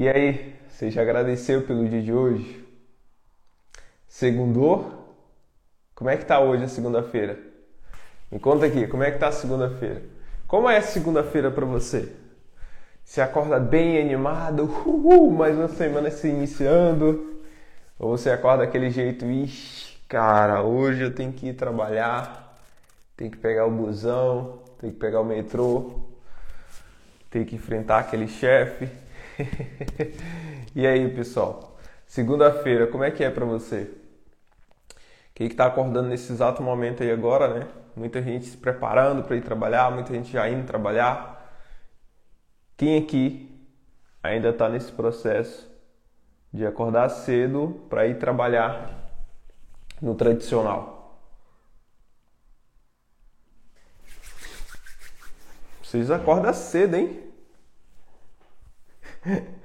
E aí, você já agradeceu pelo dia de hoje? Segundou? Como é que tá hoje a segunda-feira? Me conta aqui, como é que tá a segunda-feira? Como é a segunda-feira para você? Você acorda bem animado, uhul, mais uma semana se iniciando? Ou você acorda daquele jeito, ixi, cara, hoje eu tenho que ir trabalhar, tenho que pegar o busão, tenho que pegar o metrô, tenho que enfrentar aquele chefe. e aí, pessoal? Segunda-feira, como é que é para você? Quem está acordando nesse exato momento aí agora, né? Muita gente se preparando para ir trabalhar, muita gente já indo trabalhar. Quem aqui ainda está nesse processo de acordar cedo para ir trabalhar no tradicional? Vocês acordam cedo, hein?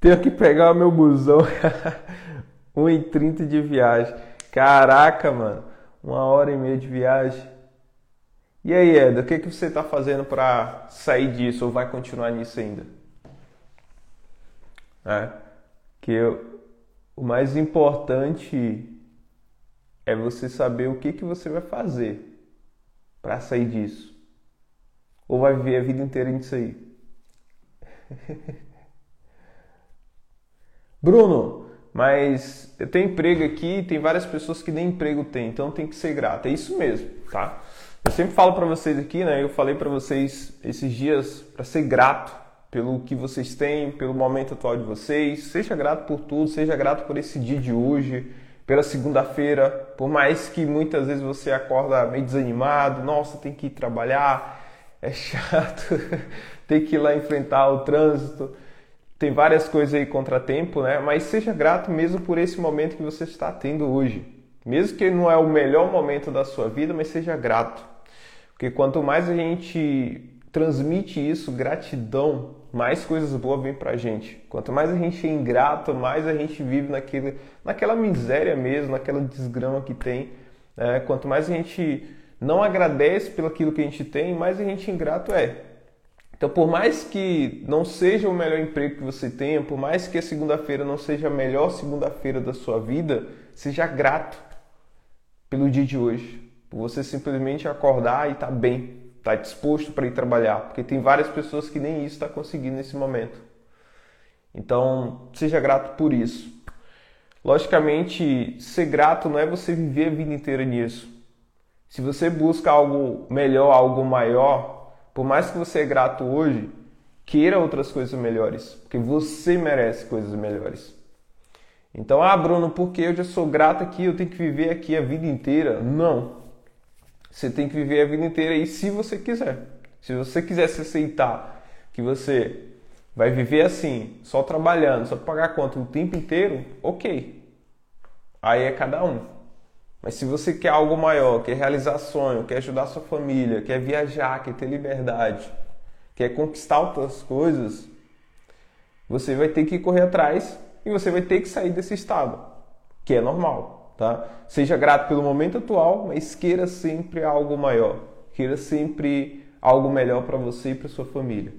Tenho que pegar o meu busão. 1h30 de viagem. Caraca, mano. Uma hora e meia de viagem. E aí, Eda, o que, que você está fazendo para sair disso ou vai continuar nisso ainda? É, que eu, o mais importante é você saber o que, que você vai fazer para sair disso. Ou vai viver a vida inteira nisso aí? Bruno, mas eu tenho emprego aqui, tem várias pessoas que nem emprego tem, então tem que ser grato. É isso mesmo, tá? Eu sempre falo para vocês aqui, né? Eu falei para vocês esses dias para ser grato pelo que vocês têm, pelo momento atual de vocês. Seja grato por tudo, seja grato por esse dia de hoje, pela segunda-feira. Por mais que muitas vezes você acorda meio desanimado, nossa, tem que ir trabalhar, é chato, tem que ir lá enfrentar o trânsito, tem várias coisas aí contratempo, né? Mas seja grato mesmo por esse momento que você está tendo hoje. Mesmo que não é o melhor momento da sua vida, mas seja grato. Porque quanto mais a gente transmite isso, gratidão, mais coisas boas vêm pra gente. Quanto mais a gente é ingrato, mais a gente vive naquele, naquela miséria mesmo, naquela desgrama que tem. Né? Quanto mais a gente não agradece pelo aquilo que a gente tem, mais a gente ingrato é. Então, por mais que não seja o melhor emprego que você tenha, por mais que a segunda-feira não seja a melhor segunda-feira da sua vida, seja grato pelo dia de hoje. Por você simplesmente acordar e estar tá bem, estar tá disposto para ir trabalhar. Porque tem várias pessoas que nem isso está conseguindo nesse momento. Então, seja grato por isso. Logicamente, ser grato não é você viver a vida inteira nisso. Se você busca algo melhor, algo maior, por mais que você é grato hoje, queira outras coisas melhores, porque você merece coisas melhores. Então, ah, Bruno, porque eu já sou grato aqui, eu tenho que viver aqui a vida inteira? Não. Você tem que viver a vida inteira e se você quiser. Se você quiser se aceitar que você vai viver assim, só trabalhando, só pagar conta o tempo inteiro, ok. Aí é cada um. Mas se você quer algo maior, quer realizar sonho, quer ajudar sua família, quer viajar, quer ter liberdade, quer conquistar outras coisas, você vai ter que correr atrás e você vai ter que sair desse estado, que é normal, tá? Seja grato pelo momento atual, mas queira sempre algo maior, queira sempre algo melhor para você e para sua família.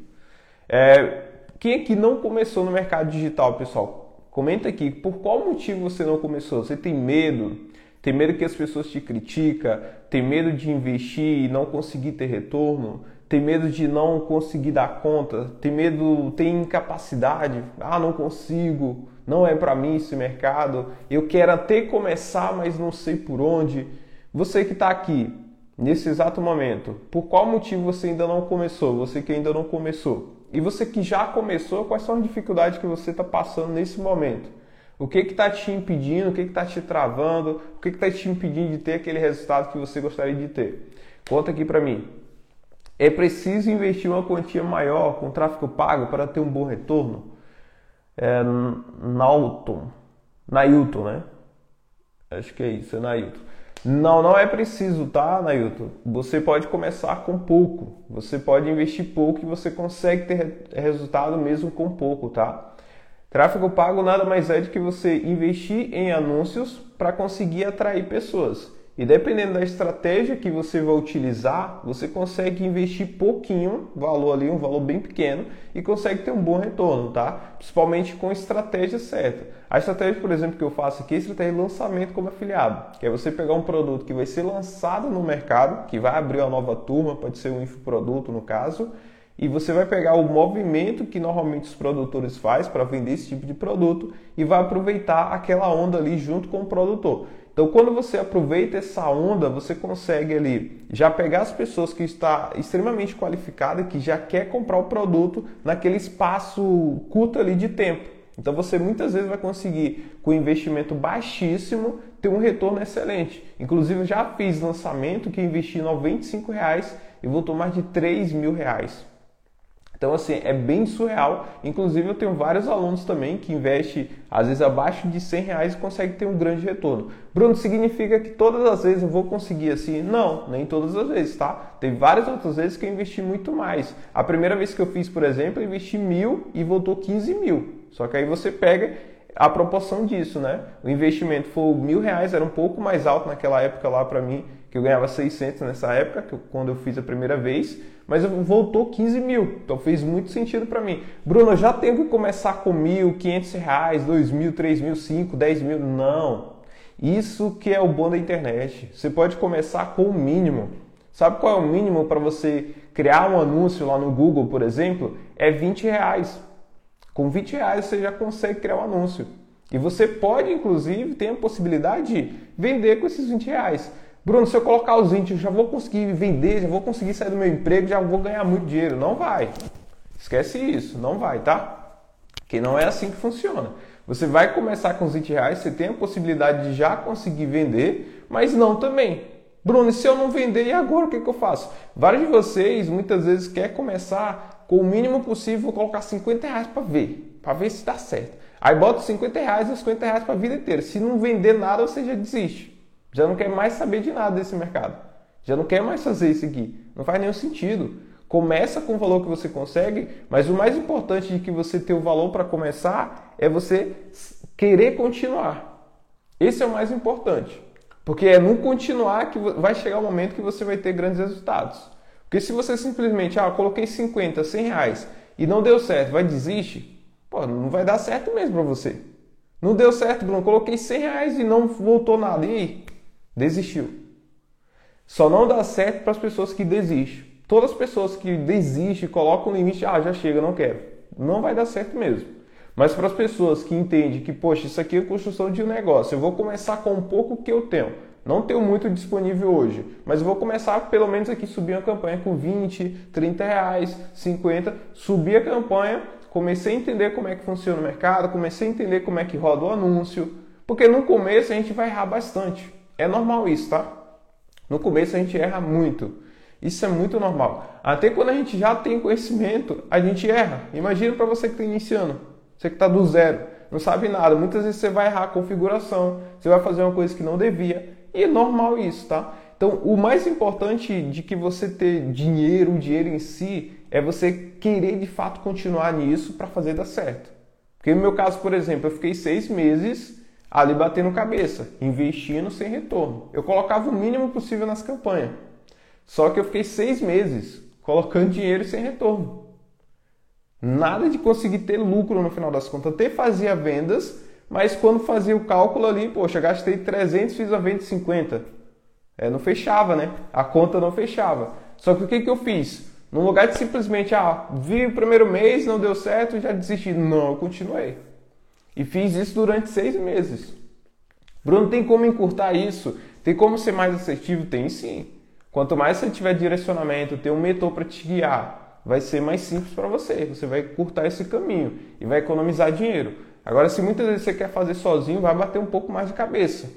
É, quem aqui não começou no mercado digital, pessoal? Comenta aqui, por qual motivo você não começou? Você tem medo? Tem medo que as pessoas te criticam, tem medo de investir e não conseguir ter retorno, tem medo de não conseguir dar conta, tem medo, tem incapacidade, ah, não consigo, não é para mim esse mercado, eu quero até começar, mas não sei por onde. Você que está aqui, nesse exato momento, por qual motivo você ainda não começou? Você que ainda não começou. E você que já começou, quais são as dificuldades que você está passando nesse momento? O que está te impedindo, o que está te travando, o que está te impedindo de ter aquele resultado que você gostaria de ter? Conta aqui para mim. É preciso investir uma quantia maior com tráfego pago para ter um bom retorno? É Nauton, Nailton, né? Acho que é isso, é Nailton. Não, não é preciso, tá, Nailton? Você pode começar com pouco. Você pode investir pouco e você consegue ter resultado mesmo com pouco, tá? Tráfego pago nada mais é do que você investir em anúncios para conseguir atrair pessoas. E dependendo da estratégia que você vai utilizar, você consegue investir pouquinho, valor ali, um valor bem pequeno, e consegue ter um bom retorno, tá? Principalmente com a estratégia certa. A estratégia, por exemplo, que eu faço aqui é a estratégia de lançamento como afiliado, que é você pegar um produto que vai ser lançado no mercado, que vai abrir uma nova turma, pode ser um infoproduto no caso, e você vai pegar o movimento que normalmente os produtores faz para vender esse tipo de produto e vai aproveitar aquela onda ali junto com o produtor. Então, quando você aproveita essa onda, você consegue ali já pegar as pessoas que está extremamente qualificada, que já quer comprar o produto naquele espaço curto ali de tempo. Então, você muitas vezes vai conseguir, com investimento baixíssimo, ter um retorno excelente. Inclusive, já fiz lançamento que investi 95 reais e voltou mais de 3 mil reais. Então, assim, é bem surreal. Inclusive, eu tenho vários alunos também que investem, às vezes, abaixo de 100 reais e conseguem ter um grande retorno. Bruno, significa que todas as vezes eu vou conseguir assim? Não, nem todas as vezes, tá? Tem várias outras vezes que eu investi muito mais. A primeira vez que eu fiz, por exemplo, eu investi mil e voltou 15 mil. Só que aí você pega a proporção disso, né? O investimento foi mil reais, era um pouco mais alto naquela época lá para mim, que eu ganhava 600 nessa época, quando eu fiz a primeira vez mas voltou 15 mil. Então fez muito sentido para mim. Bruno, eu já tenho que começar com mil, 500 reais, dois mil, três mil, cinco, dez mil. Não. Isso que é o bom da internet. Você pode começar com o mínimo. Sabe qual é o mínimo para você criar um anúncio lá no Google, por exemplo? É 20 reais. Com 20 reais você já consegue criar um anúncio. E você pode, inclusive, ter a possibilidade de vender com esses 20 reais. Bruno, se eu colocar os 20, eu já vou conseguir vender, já vou conseguir sair do meu emprego, já vou ganhar muito dinheiro. Não vai. Esquece isso, não vai, tá? Que não é assim que funciona. Você vai começar com os 20 reais, você tem a possibilidade de já conseguir vender, mas não também. Bruno, e se eu não vender, e agora o que, que eu faço? Vários de vocês muitas vezes quer começar com o mínimo possível, vou colocar 50 reais para ver, para ver se dá certo. Aí bota 50 reais e 50 reais para a vida inteira. Se não vender nada, você já desiste. Já não quer mais saber de nada desse mercado. Já não quer mais fazer isso aqui. Não faz nenhum sentido. Começa com o valor que você consegue, mas o mais importante de que você ter o valor para começar é você querer continuar. Esse é o mais importante. Porque é no continuar que vai chegar o momento que você vai ter grandes resultados. Porque se você simplesmente, ah, coloquei 50, 100 reais e não deu certo, vai desistir, pô, não vai dar certo mesmo para você. Não deu certo, Bruno, coloquei 100 reais e não voltou nada. E aí? Desistiu. Só não dá certo para as pessoas que desistem. Todas as pessoas que desistem, colocam o limite, ah, já chega, não quero. Não vai dar certo mesmo. Mas para as pessoas que entendem que, poxa, isso aqui é construção de um negócio, eu vou começar com um pouco que eu tenho. Não tenho muito disponível hoje, mas vou começar pelo menos aqui subir uma campanha com 20, 30 reais, 50, subir a campanha, comecei a entender como é que funciona o mercado, comecei a entender como é que roda o anúncio, porque no começo a gente vai errar bastante. É normal isso, tá? No começo a gente erra muito. Isso é muito normal. Até quando a gente já tem conhecimento, a gente erra. Imagina para você que está iniciando, você que está do zero, não sabe nada. Muitas vezes você vai errar a configuração, você vai fazer uma coisa que não devia. E é normal isso, tá? Então, o mais importante de que você ter dinheiro, o dinheiro em si, é você querer de fato continuar nisso para fazer dar certo. Porque no meu caso, por exemplo, eu fiquei seis meses ali batendo cabeça, investindo sem retorno. Eu colocava o mínimo possível nas campanhas. Só que eu fiquei seis meses colocando dinheiro sem retorno. Nada de conseguir ter lucro no final das contas. Até fazia vendas, mas quando fazia o cálculo ali, poxa, gastei 300, fiz a venda de 50. É, não fechava, né? A conta não fechava. Só que o que, que eu fiz? No lugar de simplesmente, ah, vi o primeiro mês, não deu certo, já desisti. Não, eu continuei. E fiz isso durante seis meses. Bruno, tem como encurtar isso? Tem como ser mais assertivo? Tem sim. Quanto mais você tiver direcionamento, ter um mentor para te guiar, vai ser mais simples para você. Você vai encurtar esse caminho e vai economizar dinheiro. Agora, se muitas vezes você quer fazer sozinho, vai bater um pouco mais de cabeça.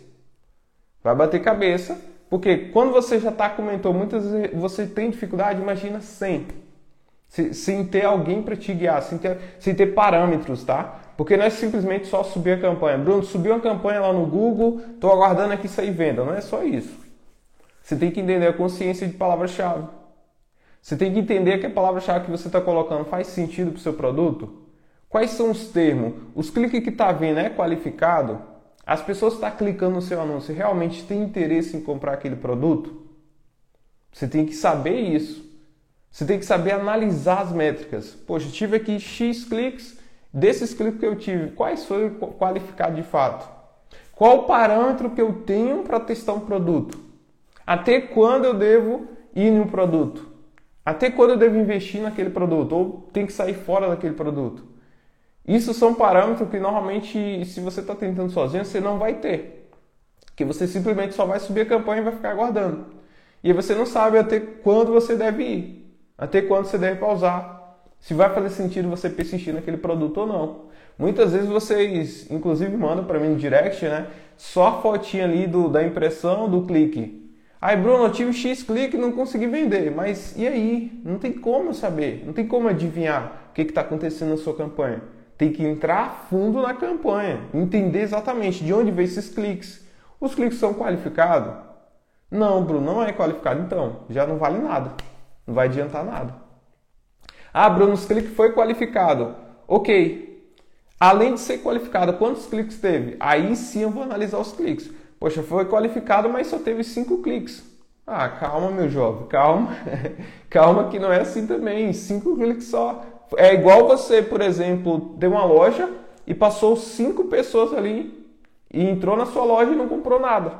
Vai bater cabeça, porque quando você já está com mentor, muitas vezes você tem dificuldade, imagina sem. Sem ter alguém para te guiar, sem ter, sem ter parâmetros, tá? Porque não é simplesmente só subir a campanha. Bruno, subiu a campanha lá no Google, estou aguardando aqui sair venda. Não é só isso. Você tem que entender a consciência de palavra-chave. Você tem que entender que a palavra-chave que você está colocando faz sentido para o seu produto. Quais são os termos? Os cliques que está vindo é qualificado? As pessoas estão tá clicando no seu anúncio realmente têm interesse em comprar aquele produto? Você tem que saber isso. Você tem que saber analisar as métricas. Poxa, tive aqui X cliques, desses cliques que eu tive, quais foram qualificados de fato? Qual o parâmetro que eu tenho para testar um produto? Até quando eu devo ir no produto? Até quando eu devo investir naquele produto? Ou tem que sair fora daquele produto? Isso são parâmetros que normalmente, se você está tentando sozinho, você não vai ter. Que você simplesmente só vai subir a campanha e vai ficar aguardando. E você não sabe até quando você deve ir, até quando você deve pausar, se vai fazer sentido você persistir naquele produto ou não. Muitas vezes vocês, inclusive, mandam para mim no direct, né? Só a fotinha ali do, da impressão do clique. Aí, Bruno, eu tive X clique e não consegui vender. Mas e aí? Não tem como saber, não tem como adivinhar o que está acontecendo na sua campanha. Tem que entrar fundo na campanha, entender exatamente de onde vem esses cliques. Os cliques são qualificados? Não, Bruno, não é qualificado. Então, já não vale nada. Não vai adiantar nada. Ah, Bruno, os cliques foi qualificado. Ok. Além de ser qualificado, quantos cliques teve? Aí sim eu vou analisar os cliques. Poxa, foi qualificado, mas só teve cinco cliques. Ah, calma, meu jovem, calma. calma que não é assim também. Cinco cliques só. É igual você, por exemplo, ter uma loja e passou cinco pessoas ali e entrou na sua loja e não comprou nada.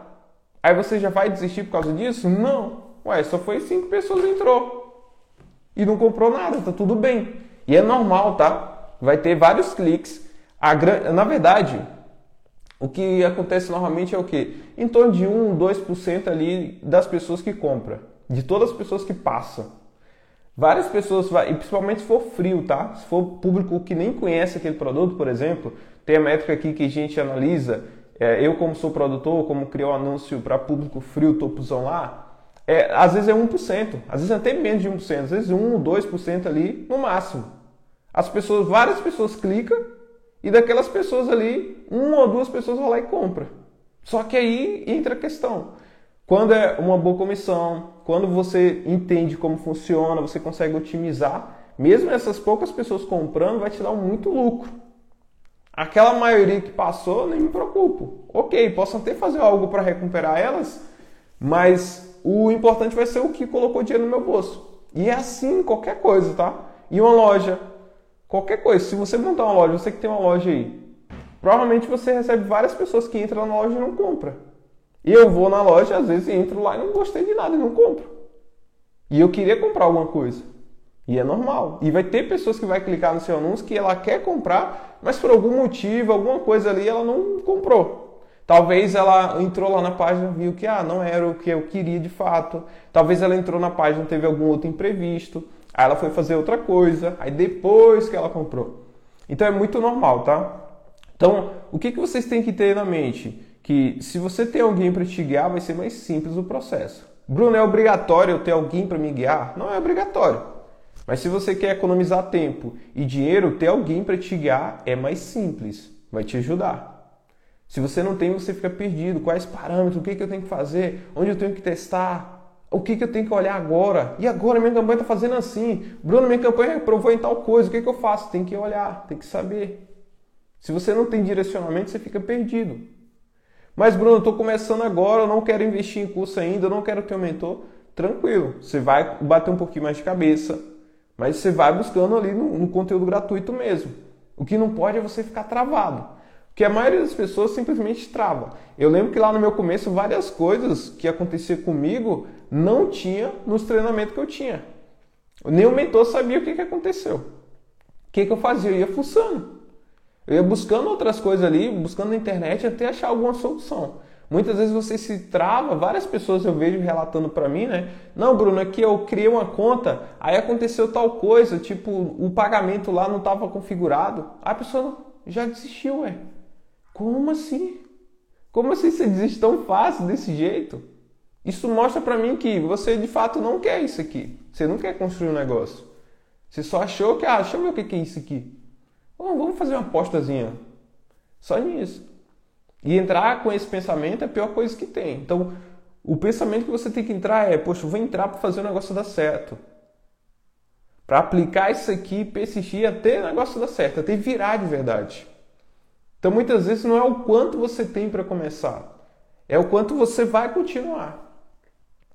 Aí você já vai desistir por causa disso? Não. Ué, só foi cinco pessoas entrou e não comprou nada, tá tudo bem. E é normal, tá? Vai ter vários cliques. A gran... Na verdade, o que acontece normalmente é o quê? Em torno de 1, 2% ali das pessoas que compram, de todas as pessoas que passam. Várias pessoas, e principalmente se for frio, tá? Se for público que nem conhece aquele produto, por exemplo, tem a métrica aqui que a gente analisa é, eu como sou produtor, como criou um anúncio para público frio, topozão lá, é, às vezes é 1%, às vezes até menos de 1%, às vezes 1, 2% ali no máximo. As pessoas, várias pessoas clicam e daquelas pessoas ali, uma ou duas pessoas vão lá e compram. Só que aí entra a questão. Quando é uma boa comissão, quando você entende como funciona, você consegue otimizar, mesmo essas poucas pessoas comprando, vai te dar muito lucro. Aquela maioria que passou, nem me preocupo. Ok, posso até fazer algo para recuperar elas, mas o importante vai ser o que colocou dinheiro no meu bolso. E é assim qualquer coisa, tá? E uma loja, qualquer coisa. Se você montar uma loja, você que tem uma loja aí, provavelmente você recebe várias pessoas que entram na loja e não compram. E eu vou na loja, às vezes entro lá e não gostei de nada e não compro. E eu queria comprar alguma coisa. E é normal. E vai ter pessoas que vai clicar no seu anúncio que ela quer comprar, mas por algum motivo, alguma coisa ali, ela não comprou. Talvez ela entrou lá na página viu que ah, não era o que eu queria de fato. Talvez ela entrou na página teve algum outro imprevisto. Aí ela foi fazer outra coisa. Aí depois que ela comprou. Então é muito normal, tá? Então, o que, que vocês têm que ter na mente? Que se você tem alguém para te guiar, vai ser mais simples o processo. Bruno, é obrigatório eu ter alguém para me guiar? Não é obrigatório. Mas se você quer economizar tempo e dinheiro, ter alguém para te guiar é mais simples, vai te ajudar. Se você não tem, você fica perdido. Quais parâmetros? O que, que eu tenho que fazer? Onde eu tenho que testar? O que, que eu tenho que olhar agora? E agora minha campanha está fazendo assim. Bruno, minha campanha reprovou em tal coisa. O que, que eu faço? Tem que olhar, tem que saber. Se você não tem direcionamento, você fica perdido. Mas, Bruno, eu estou começando agora, eu não quero investir em curso ainda, eu não quero ter um mentor. Tranquilo, você vai bater um pouquinho mais de cabeça, mas você vai buscando ali no, no conteúdo gratuito mesmo. O que não pode é você ficar travado. Porque a maioria das pessoas simplesmente trava. Eu lembro que lá no meu começo, várias coisas que acontecia comigo não tinha nos treinamentos que eu tinha. Nem o mentor sabia o que, que aconteceu. O que, que eu fazia? Eu ia fuçando. Eu ia buscando outras coisas ali, buscando na internet até achar alguma solução. Muitas vezes você se trava, várias pessoas eu vejo relatando para mim, né? Não, Bruno, aqui eu criei uma conta, aí aconteceu tal coisa, tipo, o pagamento lá não estava configurado. A pessoa já desistiu, ué. Como assim? Como assim você desiste tão fácil desse jeito? Isso mostra para mim que você de fato não quer isso aqui. Você não quer construir um negócio. Você só achou que, ah, deixa eu ver o que é isso aqui. vamos fazer uma apostazinha. Só nisso. E entrar com esse pensamento é a pior coisa que tem. Então, o pensamento que você tem que entrar é: poxa, eu vou entrar para fazer o negócio dar certo. Para aplicar isso aqui, persistir até o negócio dar certo, até virar de verdade. Então muitas vezes não é o quanto você tem para começar, é o quanto você vai continuar.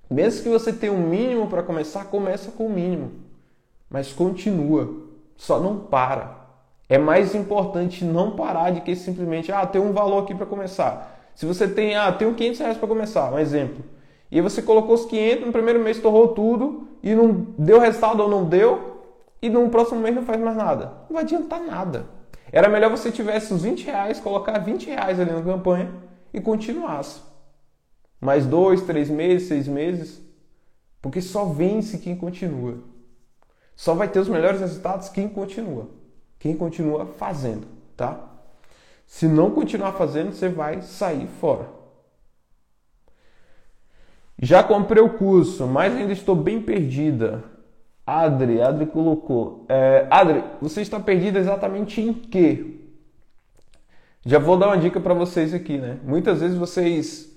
Mesmo que você tenha um mínimo para começar, começa com o mínimo, mas continua, só não para. É mais importante não parar de que simplesmente, ah, tem um valor aqui para começar. Se você tem, ah, tem 500 reais para começar, um exemplo. E você colocou os 500, no primeiro mês torrou tudo e não deu resultado ou não deu, e no próximo mês não faz mais nada. Não vai adiantar nada. Era melhor você tivesse os 20 reais, colocar 20 reais ali na campanha e continuasse. Mais dois, três meses, seis meses. Porque só vence quem continua. Só vai ter os melhores resultados quem continua. Quem continua fazendo, tá? Se não continuar fazendo, você vai sair fora. Já comprei o curso, mas ainda estou bem perdida. Adri, Adri colocou. É, Adri, você está perdida exatamente em quê? Já vou dar uma dica para vocês aqui, né? Muitas vezes vocês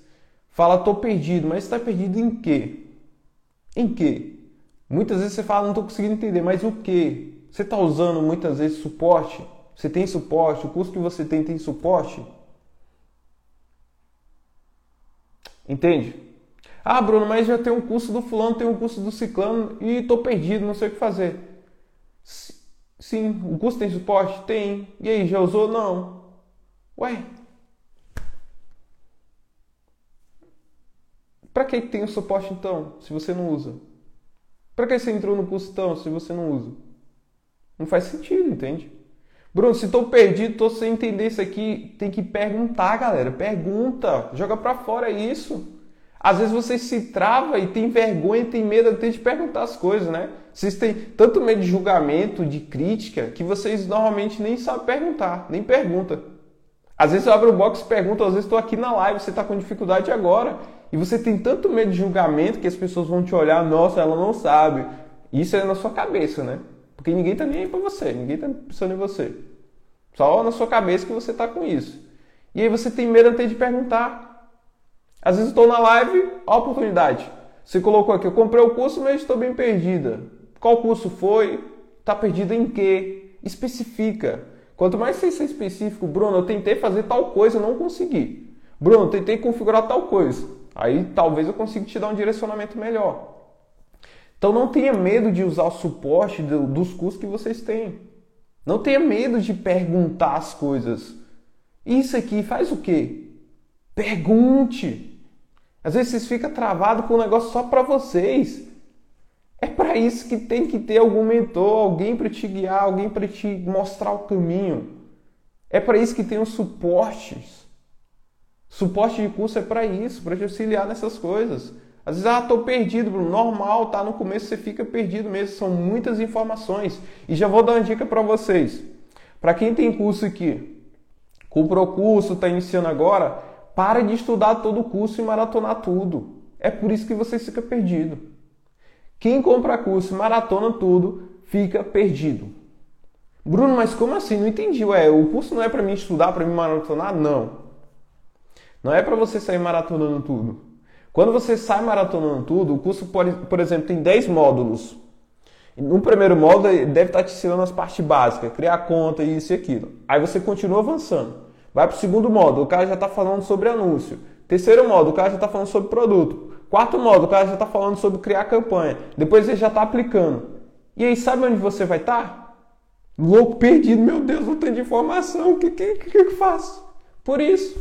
falam, tô perdido, mas está perdido em quê? Em quê? Muitas vezes você fala, não estou conseguindo entender, mas o quê? Você está usando muitas vezes suporte? Você tem suporte? O curso que você tem tem suporte? Entende? Ah, Bruno, mas já tem um curso do fulano, tem um curso do ciclano e estou perdido, não sei o que fazer. Sim, o curso tem suporte? Tem. E aí, já usou? Não. Ué. Para que tem o suporte então, se você não usa? Para que você entrou no curso então, se você não usa? Não faz sentido, entende? Bruno, se estou perdido, estou sem entender isso aqui, tem que perguntar, galera. Pergunta, joga para fora isso. Às vezes você se trava e tem vergonha, tem medo até de perguntar as coisas, né? Vocês têm tanto medo de julgamento, de crítica, que vocês normalmente nem sabem perguntar, nem pergunta. Às vezes eu abro o box e pergunto, às vezes estou aqui na live, você está com dificuldade agora. E você tem tanto medo de julgamento que as pessoas vão te olhar, nossa, ela não sabe. Isso é na sua cabeça, né? Porque ninguém está nem aí para você, ninguém está pensando em você. Só na sua cabeça que você está com isso. E aí você tem medo até de perguntar. Às vezes estou na live, a oportunidade. Você colocou aqui, eu comprei o curso, mas estou bem perdida. Qual curso foi? Está perdida em quê? Especifica. Quanto mais você ser específico, Bruno, eu tentei fazer tal coisa, não consegui. Bruno, tentei configurar tal coisa. Aí talvez eu consiga te dar um direcionamento melhor. Então não tenha medo de usar o suporte dos cursos que vocês têm. Não tenha medo de perguntar as coisas. Isso aqui faz o quê? Pergunte. Às vezes vocês ficam travados com um negócio só para vocês. É para isso que tem que ter algum mentor, alguém para te guiar, alguém para te mostrar o caminho. É para isso que tem os suportes. Suporte de curso é para isso, para te auxiliar nessas coisas. Às vezes, ah, tô perdido, Bruno. Normal, tá? No começo você fica perdido mesmo. São muitas informações. E já vou dar uma dica para vocês. Para quem tem curso aqui, comprou curso, está iniciando agora, para de estudar todo o curso e maratonar tudo. É por isso que você fica perdido. Quem compra curso e maratona tudo, fica perdido. Bruno, mas como assim? Não entendi. Ué, o curso não é para mim estudar, para mim maratonar? Não. Não é para você sair maratonando tudo. Quando você sai maratonando tudo, o curso, pode, por exemplo, tem 10 módulos. No primeiro módulo, deve estar te ensinando as partes básicas, criar conta, isso e aquilo. Aí você continua avançando. Vai para o segundo modo, o cara já está falando sobre anúncio. Terceiro modo, o cara já está falando sobre produto. Quarto modo, o cara já está falando sobre criar campanha. Depois ele já está aplicando. E aí, sabe onde você vai estar? Tá? Louco, perdido, meu Deus, não tem de informação. O que, que, que, que eu faço? Por isso.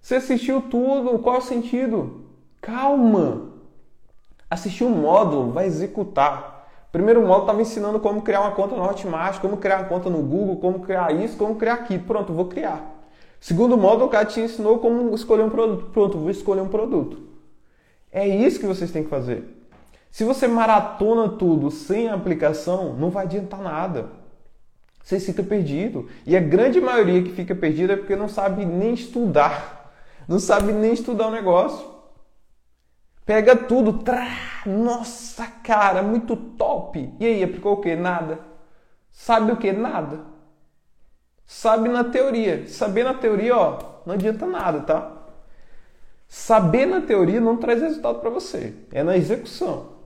Você assistiu tudo, qual o sentido? Calma. Assistiu um módulo, vai executar. Primeiro módulo estava ensinando como criar uma conta no Hotmart, como criar uma conta no Google, como criar isso, como criar aquilo. Pronto, vou criar. Segundo módulo, o cara te ensinou como escolher um produto. Pronto, vou escolher um produto. É isso que vocês têm que fazer. Se você maratona tudo sem aplicação, não vai adiantar nada. Você fica perdido. E a grande maioria que fica perdida é porque não sabe nem estudar. Não sabe nem estudar o negócio. Pega tudo, trá, nossa cara, muito top. E aí, aplicou o que? Nada. Sabe o que? Nada. Sabe na teoria. Saber na teoria, ó, não adianta nada, tá? Saber na teoria não traz resultado para você. É na execução.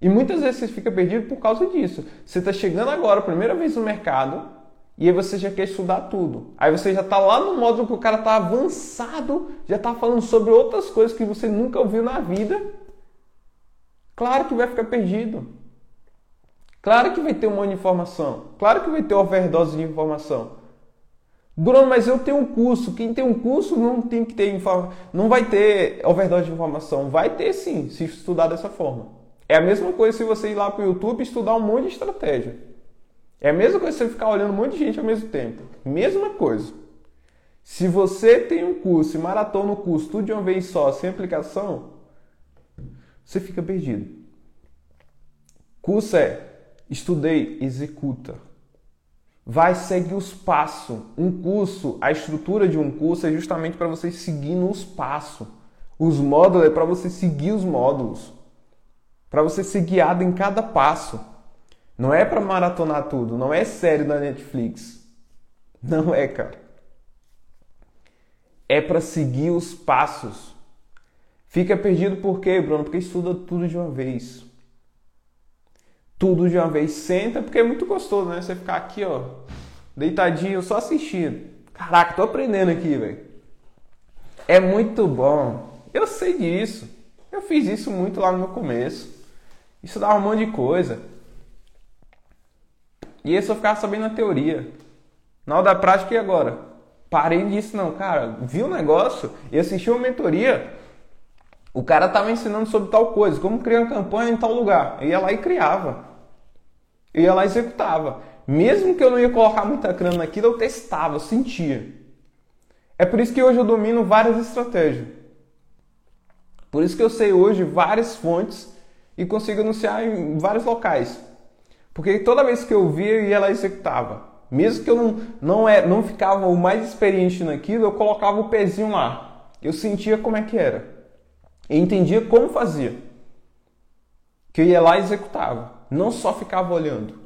E muitas vezes você fica perdido por causa disso. Você está chegando agora, primeira vez no mercado, E aí você já quer estudar tudo. Aí você já está lá no módulo que o cara está avançado, já está falando sobre outras coisas que você nunca ouviu na vida. Claro que vai ficar perdido. Claro que vai ter um monte de informação. Claro que vai ter overdose de informação. Bruno, mas eu tenho um curso. Quem tem um curso não tem que ter. Não vai ter overdose de informação. Vai ter sim, se estudar dessa forma. É a mesma coisa se você ir lá para o YouTube estudar um monte de estratégia. É a mesma coisa você ficar olhando um monte de gente ao mesmo tempo. Mesma coisa. Se você tem um curso e maratona o curso tudo de uma vez só, sem aplicação, você fica perdido. Curso é estudei, executa. Vai seguir os passos. Um curso, a estrutura de um curso é justamente para você seguir nos passos. Os módulos é para você seguir os módulos. Para você ser guiado em cada passo. Não é para maratonar tudo, não é série da Netflix. Não é, cara. É para seguir os passos. Fica perdido por quê, Bruno? Porque estuda tudo de uma vez. Tudo de uma vez. Senta, porque é muito gostoso, né? Você ficar aqui, ó, deitadinho, só assistindo. Caraca, tô aprendendo aqui, velho. É muito bom. Eu sei disso. Eu fiz isso muito lá no meu começo. Isso dá um monte de coisa. E eu ficava sabendo na teoria. Na hora da prática e agora? Parei disso não, cara. Vi o um negócio e assisti uma mentoria. O cara estava ensinando sobre tal coisa, como criar uma campanha em tal lugar. Eu ia lá e criava. Eu ia lá e executava. Mesmo que eu não ia colocar muita grana naquilo, eu testava, sentia. É por isso que hoje eu domino várias estratégias. Por isso que eu sei hoje várias fontes e consigo anunciar em vários locais. Porque toda vez que eu via, eu ia lá e executava. Mesmo que eu não, não, é, não ficava o mais experiente naquilo, eu colocava o pezinho lá. Eu sentia como é que era. E entendia como fazia. Que eu ia lá e executava. Não só ficava olhando.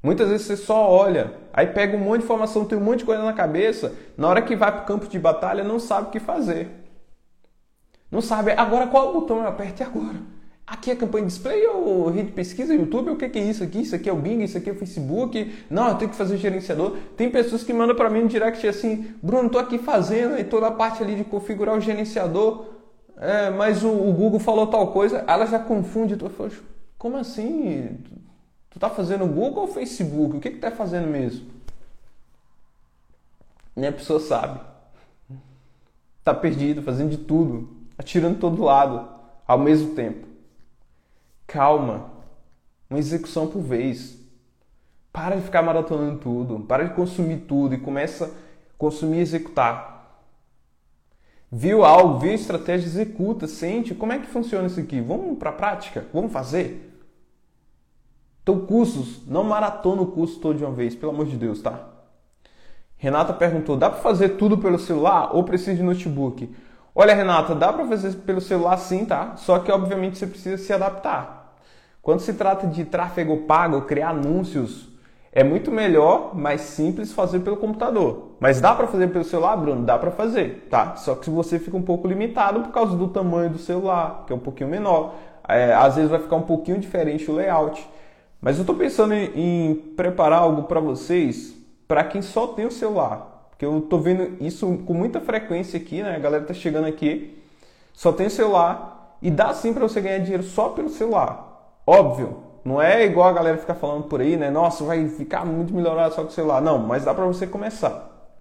Muitas vezes você só olha, aí pega um monte de informação, tem um monte de coisa na cabeça, na hora que vai para o campo de batalha não sabe o que fazer. Não sabe, agora qual botão eu aperto agora? Aqui é campanha de display ou rede pesquisa, YouTube? O que é isso aqui? Isso aqui é o Bing, isso aqui é o Facebook? Não, eu tenho que fazer gerenciador. Tem pessoas que mandam para mim no direct assim, Bruno, tô aqui fazendo e toda a parte ali de configurar o gerenciador, é, mas o, o, Google falou tal coisa, ela já confunde. Tu fala, como assim? Tu tá fazendo Google ou Facebook? O que que tá fazendo mesmo? Nem a pessoa sabe. Tá perdido, fazendo de tudo, atirando todo lado ao mesmo tempo calma, uma execução por vez. Para de ficar maratonando tudo, para de consumir tudo e começa a consumir e executar. Viu algo, viu estratégia, executa, sente como é que funciona isso aqui. Vamos para a prática, vamos fazer. Então, cursos, não maratona o curso todo de uma vez, pelo amor de Deus, tá? Renata perguntou: dá para fazer tudo pelo celular ou precisa de notebook? Olha, Renata, dá para fazer pelo celular sim, tá? Só que obviamente você precisa se adaptar. Quando se trata de tráfego pago, criar anúncios, é muito melhor, mais simples fazer pelo computador. Mas dá para fazer pelo celular, Bruno? Dá para fazer, tá? Só que você fica um pouco limitado por causa do tamanho do celular, que é um pouquinho menor. É, às vezes vai ficar um pouquinho diferente o layout. Mas eu estou pensando em, em preparar algo para vocês, para quem só tem o celular. Porque eu tô vendo isso com muita frequência aqui, né? A galera tá chegando aqui, só tem celular e dá sim para você ganhar dinheiro só pelo celular. Óbvio, não é igual a galera ficar falando por aí, né? Nossa, vai ficar muito melhorado só com o celular. Não, mas dá para você começar.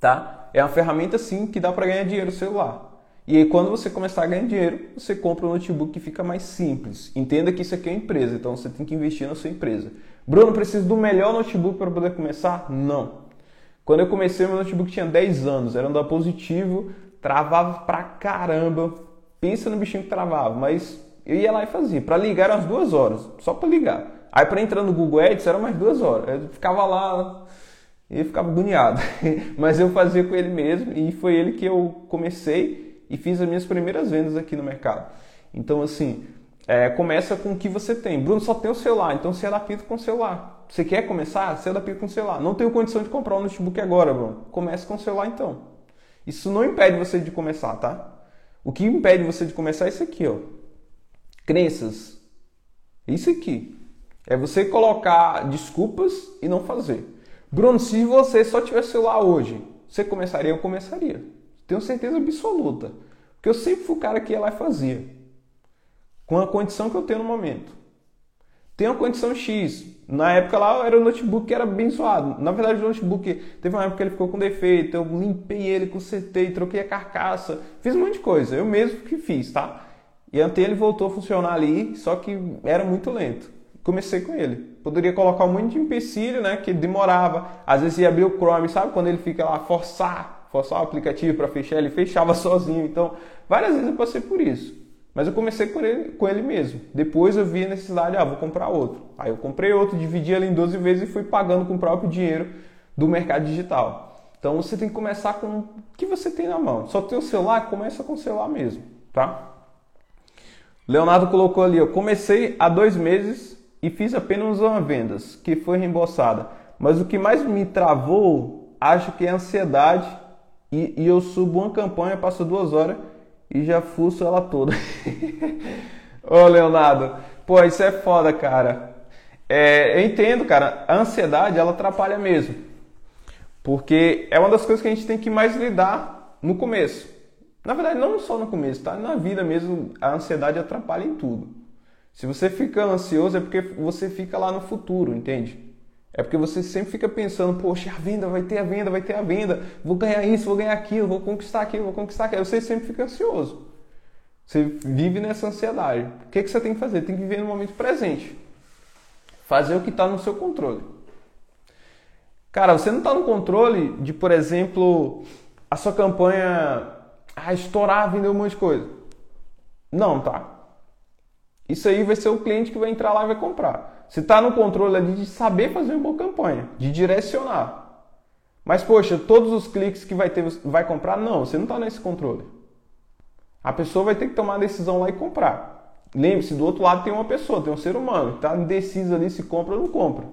Tá? É uma ferramenta sim que dá para ganhar dinheiro no celular. E aí, quando você começar a ganhar dinheiro, você compra um notebook que fica mais simples. Entenda que isso aqui é uma empresa, então você tem que investir na sua empresa. Bruno, preciso do melhor notebook para poder começar? Não. Quando eu comecei, meu notebook tinha 10 anos, era um da positivo, travava pra caramba. Pensa no bichinho que travava, mas eu ia lá e fazia. Para ligar eram as duas horas, só para ligar. Aí para entrar no Google Ads era mais duas horas. Eu ficava lá e ficava agoniado. mas eu fazia com ele mesmo e foi ele que eu comecei e fiz as minhas primeiras vendas aqui no mercado. Então assim, é, começa com o que você tem. Bruno só tem o celular, então se adapta com o celular. Você quer começar? Você adapta com o celular. Não tenho condição de comprar um notebook agora, Bruno. Comece com o celular então. Isso não impede você de começar, tá? O que impede você de começar é isso aqui, ó. Crenças. Isso aqui. É você colocar desculpas e não fazer. Bruno, se você só tivesse celular hoje, você começaria? Eu começaria. Tenho certeza absoluta. Porque eu sempre fui o cara que ia lá e fazia. Com a condição que eu tenho no momento. Tem uma condição X. Na época lá era o notebook que era bem zoado. Na verdade, o notebook teve uma época que ele ficou com defeito. Eu limpei ele, consertei, troquei a carcaça. Fiz um monte de coisa. Eu mesmo que fiz, tá? E até ele voltou a funcionar ali, só que era muito lento. Comecei com ele. Poderia colocar um monte de empecilho, né? Que demorava. Às vezes ia abrir o Chrome, sabe? Quando ele fica lá, forçar, forçar o aplicativo para fechar, ele fechava sozinho. Então, várias vezes eu passei por isso. Mas eu comecei com ele, com ele mesmo. Depois eu vi a necessidade, ah, vou comprar outro. Aí eu comprei outro, dividi ele em 12 vezes e fui pagando com o próprio dinheiro do mercado digital. Então você tem que começar com o que você tem na mão. Só tem o celular, começa com o celular mesmo, tá? Leonardo colocou ali, eu comecei há dois meses e fiz apenas uma vendas, que foi reembolsada. Mas o que mais me travou, acho que é a ansiedade. E, e eu subo uma campanha, passo duas horas e já fuço ela toda. Ô Leonardo, pô, isso é foda, cara. É, eu entendo, cara, a ansiedade ela atrapalha mesmo. Porque é uma das coisas que a gente tem que mais lidar no começo. Na verdade, não só no começo, tá? Na vida mesmo, a ansiedade atrapalha em tudo. Se você fica ansioso é porque você fica lá no futuro, entende? É porque você sempre fica pensando, poxa, a venda, vai ter a venda, vai ter a venda, vou ganhar isso, vou ganhar aquilo, vou conquistar aquilo, vou conquistar aquilo. Você sempre fica ansioso. Você vive nessa ansiedade. O que, que você tem que fazer? Tem que viver no momento presente. Fazer o que está no seu controle. Cara, você não está no controle de, por exemplo, a sua campanha ah, estourar, vender um monte de coisa. Não, tá. Isso aí vai ser o cliente que vai entrar lá e vai comprar. Você está no controle ali de saber fazer uma boa campanha, de direcionar. Mas, poxa, todos os cliques que vai ter, vai comprar? Não, você não está nesse controle. A pessoa vai ter que tomar a decisão lá e comprar. Lembre-se, do outro lado tem uma pessoa, tem um ser humano que está indeciso ali se compra ou não compra.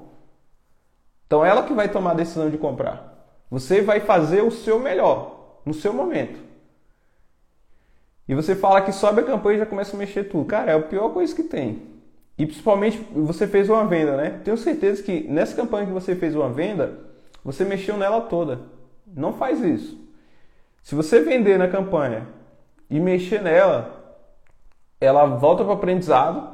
Então, ela que vai tomar a decisão de comprar. Você vai fazer o seu melhor, no seu momento. E você fala que sobe a campanha e já começa a mexer tudo. Cara, é a pior coisa que tem. E principalmente você fez uma venda, né? Tenho certeza que nessa campanha que você fez uma venda, você mexeu nela toda. Não faz isso. Se você vender na campanha e mexer nela, ela volta para o aprendizado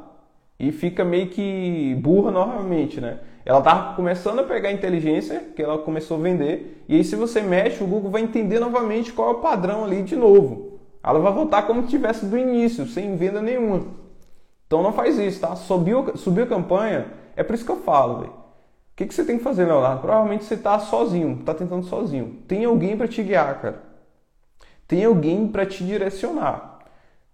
e fica meio que burra novamente, né? Ela tá começando a pegar inteligência, que ela começou a vender, e aí se você mexe, o Google vai entender novamente qual é o padrão ali de novo. Ela vai voltar como se tivesse do início, sem venda nenhuma. Então não faz isso, tá? Subiu, subiu a campanha, é por isso que eu falo, velho. O que, que você tem que fazer, Leonardo? Provavelmente você está sozinho, está tentando sozinho. Tem alguém para te guiar, cara. Tem alguém para te direcionar.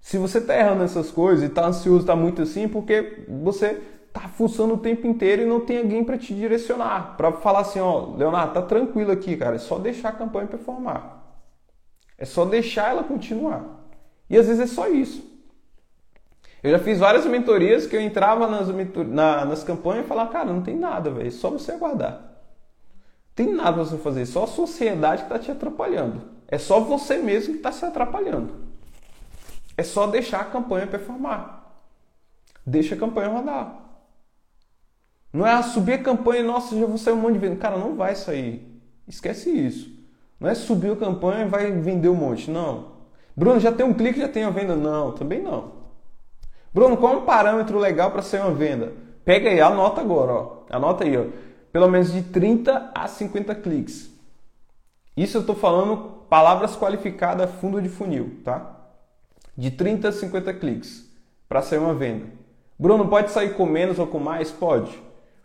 Se você está errando essas coisas e está ansioso, está muito assim, porque você está fuçando o tempo inteiro e não tem alguém para te direcionar, para falar assim, ó, Leonardo, tá tranquilo aqui, cara, é só deixar a campanha performar. É só deixar ela continuar. E às vezes é só isso. Eu já fiz várias mentorias que eu entrava nas, na, nas campanhas e falava, cara, não tem nada, velho, só você aguardar. Tem nada pra você fazer, só a sociedade que está te atrapalhando. É só você mesmo que está se atrapalhando. É só deixar a campanha performar. Deixa a campanha rodar. Não é ah, subir a campanha nossa, já vou sair um monte de venda. Cara, não vai sair. Esquece isso. Não é subir a campanha e vai vender um monte. Não. Bruno, já tem um clique, já tem a venda. Não, também não. Bruno, qual é um parâmetro legal para ser uma venda? Pega aí, anota agora, ó. Anota aí, ó. Pelo menos de 30 a 50 cliques. Isso eu estou falando palavras qualificadas fundo de funil, tá? De 30 a 50 cliques para ser uma venda. Bruno, pode sair com menos ou com mais? Pode.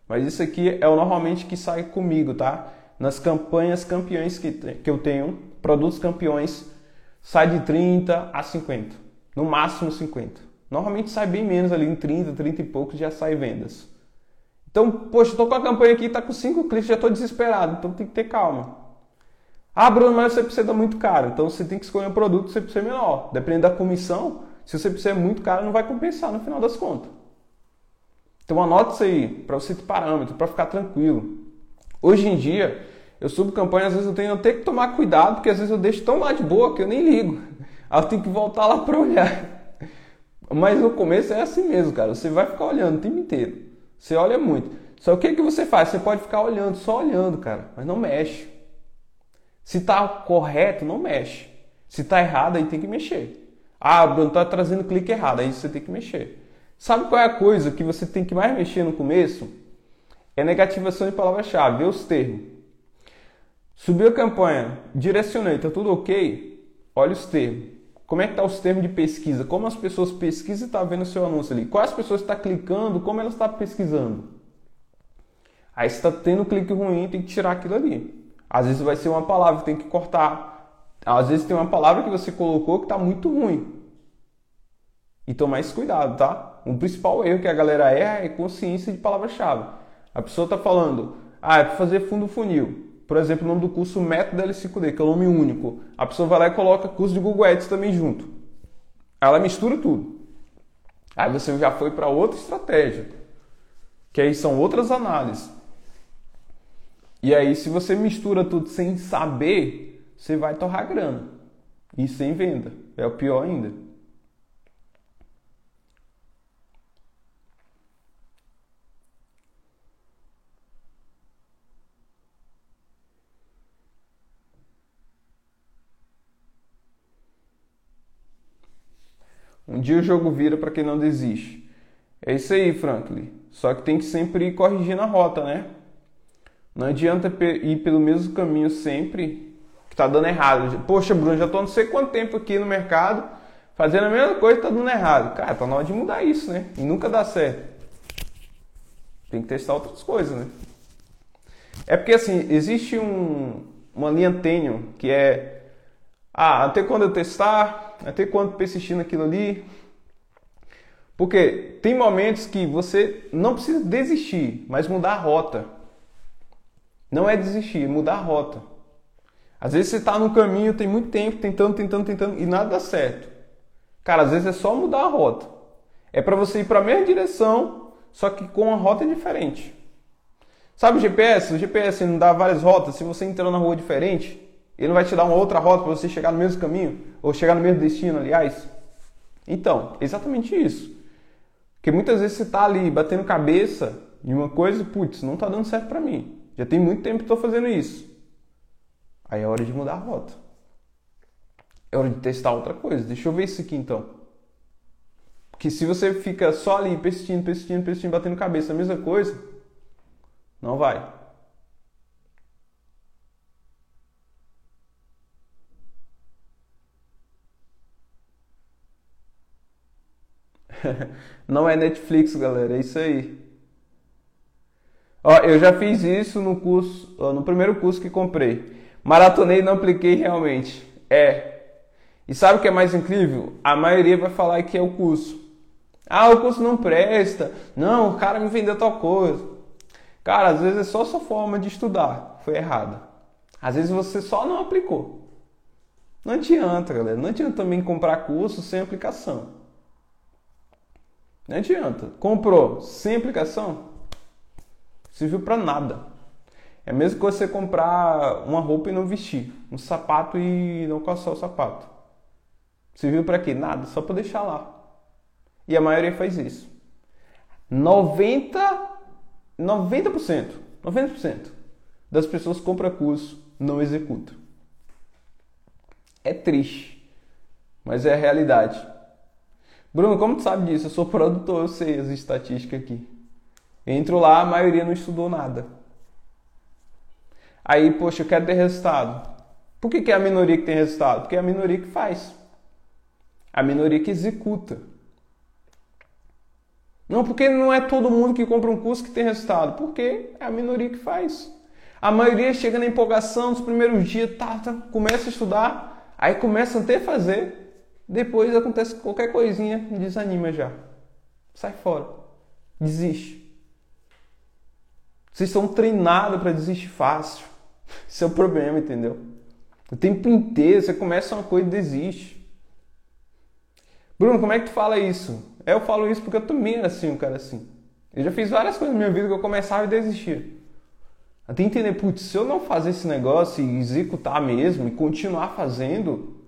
Mas isso aqui é o normalmente que sai comigo, tá? Nas campanhas campeões que, que eu tenho, produtos campeões, sai de 30 a 50. No máximo 50. Normalmente sai bem menos ali, em 30, 30 e poucos já sai vendas. Então, poxa, estou com a campanha aqui, está com 5 cliques, já estou desesperado, então tem que ter calma. Ah, Bruno, mas você precisa muito caro, então você tem que escolher um produto que você precisa menor. Dependendo da comissão, se você precisa muito caro, não vai compensar no final das contas. Então anota isso aí, para você ter parâmetro, para ficar tranquilo. Hoje em dia, eu subo campanha, às vezes eu tenho até que tomar cuidado, porque às vezes eu deixo tão lá de boa que eu nem ligo. Aí eu tenho que voltar lá para olhar. Mas no começo é assim mesmo, cara. Você vai ficar olhando o tempo inteiro. Você olha muito. Só que o que você faz? Você pode ficar olhando, só olhando, cara, mas não mexe. Se tá correto, não mexe. Se tá errado, aí tem que mexer. Ah, Bruno, tá trazendo clique errado, aí você tem que mexer. Sabe qual é a coisa que você tem que mais mexer no começo? É negativação de palavra-chave, ver os termos. Subiu a campanha, direcionei, tá tudo ok? Olha os termos. Como é que tá os termos de pesquisa? Como as pessoas pesquisam e tá vendo o seu anúncio ali? Quais pessoas estão tá clicando? Como elas estão tá pesquisando? Aí está tendo um clique ruim, tem que tirar aquilo ali. Às vezes vai ser uma palavra, tem que cortar. Às vezes tem uma palavra que você colocou que está muito ruim. E tomar esse cuidado, tá? O principal erro que a galera erra é consciência de palavra-chave. A pessoa está falando, ah, é para fazer fundo funil. Por exemplo, o nome do curso Método L5D, que é o nome único. A pessoa vai lá e coloca curso de Google Ads também junto. Ela mistura tudo. Aí você já foi para outra estratégia, que aí são outras análises. E aí, se você mistura tudo sem saber, você vai torrar grana. E sem venda. É o pior ainda. Um dia o jogo vira para quem não desiste. É isso aí, Franklin. Só que tem que sempre ir corrigindo a rota, né? Não adianta ir pelo mesmo caminho sempre que tá dando errado. Poxa, Bruno, já tô não sei quanto tempo aqui no mercado fazendo a mesma coisa tá dando errado. Cara, tá na hora de mudar isso, né? E nunca dá certo. Tem que testar outras coisas, né? É porque assim, existe um, uma linha tênue que é ah, até quando eu testar, até quando persistir naquilo ali. Porque tem momentos que você não precisa desistir, mas mudar a rota. Não é desistir, é mudar a rota. Às vezes você está no caminho, tem muito tempo tentando, tentando, tentando e nada dá certo. Cara, às vezes é só mudar a rota. É para você ir para a mesma direção, só que com uma rota diferente. Sabe o GPS? O GPS não dá várias rotas. Se você entrar na rua diferente, ele não vai te dar uma outra rota para você chegar no mesmo caminho ou chegar no mesmo destino, aliás. Então, exatamente isso. Porque muitas vezes você está ali batendo cabeça em uma coisa, putz, não está dando certo para mim. Já tem muito tempo que estou fazendo isso. Aí é hora de mudar a rota. É hora de testar outra coisa. Deixa eu ver isso aqui então. Porque se você fica só ali persistindo, persistindo, persistindo, batendo cabeça, a mesma coisa, não vai. Não é Netflix, galera, é isso aí. Ó, eu já fiz isso no curso, no primeiro curso que comprei. Maratonei e não apliquei realmente. É. E sabe o que é mais incrível? A maioria vai falar que é o curso. Ah, o curso não presta. Não, o cara me vendeu tal coisa. Cara, às vezes é só sua forma de estudar foi errada. Às vezes você só não aplicou. Não adianta, galera. Não adianta também comprar curso sem aplicação. Não adianta. Comprou sem aplicação? Serviu para nada. É mesmo que você comprar uma roupa e não vestir, um sapato e não calçar o sapato. Serviu para quê? Nada, só para deixar lá. E a maioria faz isso. 90 90%, 90% das pessoas que compram curso não executam. É triste, mas é a realidade. Bruno, como tu sabe disso? Eu sou produtor, eu sei as estatísticas aqui. Entro lá, a maioria não estudou nada. Aí, poxa, eu quero ter resultado. Por que, que é a minoria que tem resultado? Porque é a minoria que faz. A minoria que executa. Não, porque não é todo mundo que compra um curso que tem resultado. Porque é a minoria que faz. A maioria chega na empolgação nos primeiros dias, tá, tá, começa a estudar, aí começa a ter fazer, depois acontece qualquer coisinha, desanima já. Sai fora. Desiste. Vocês estão treinados para desistir fácil. Esse é o problema, entendeu? O tempo inteiro você começa uma coisa e desiste. Bruno, como é que tu fala isso? Eu falo isso porque eu também era assim, um cara assim. Eu já fiz várias coisas na minha vida que eu começava e desistia. Até entender, putz, se eu não fazer esse negócio e executar mesmo e continuar fazendo,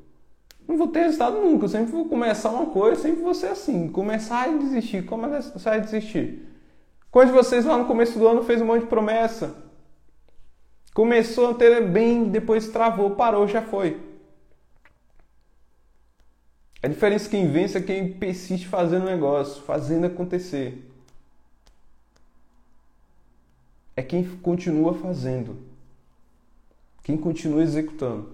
não vou ter resultado nunca. Eu sempre vou começar uma coisa, sempre vou ser assim. Começar e desistir, começar e desistir. Quantos de vocês lá no começo do ano fez um monte de promessa? Começou a ter bem, depois travou, parou, já foi. A diferença é quem vence é quem persiste fazendo negócio, fazendo acontecer. É quem continua fazendo. Quem continua executando.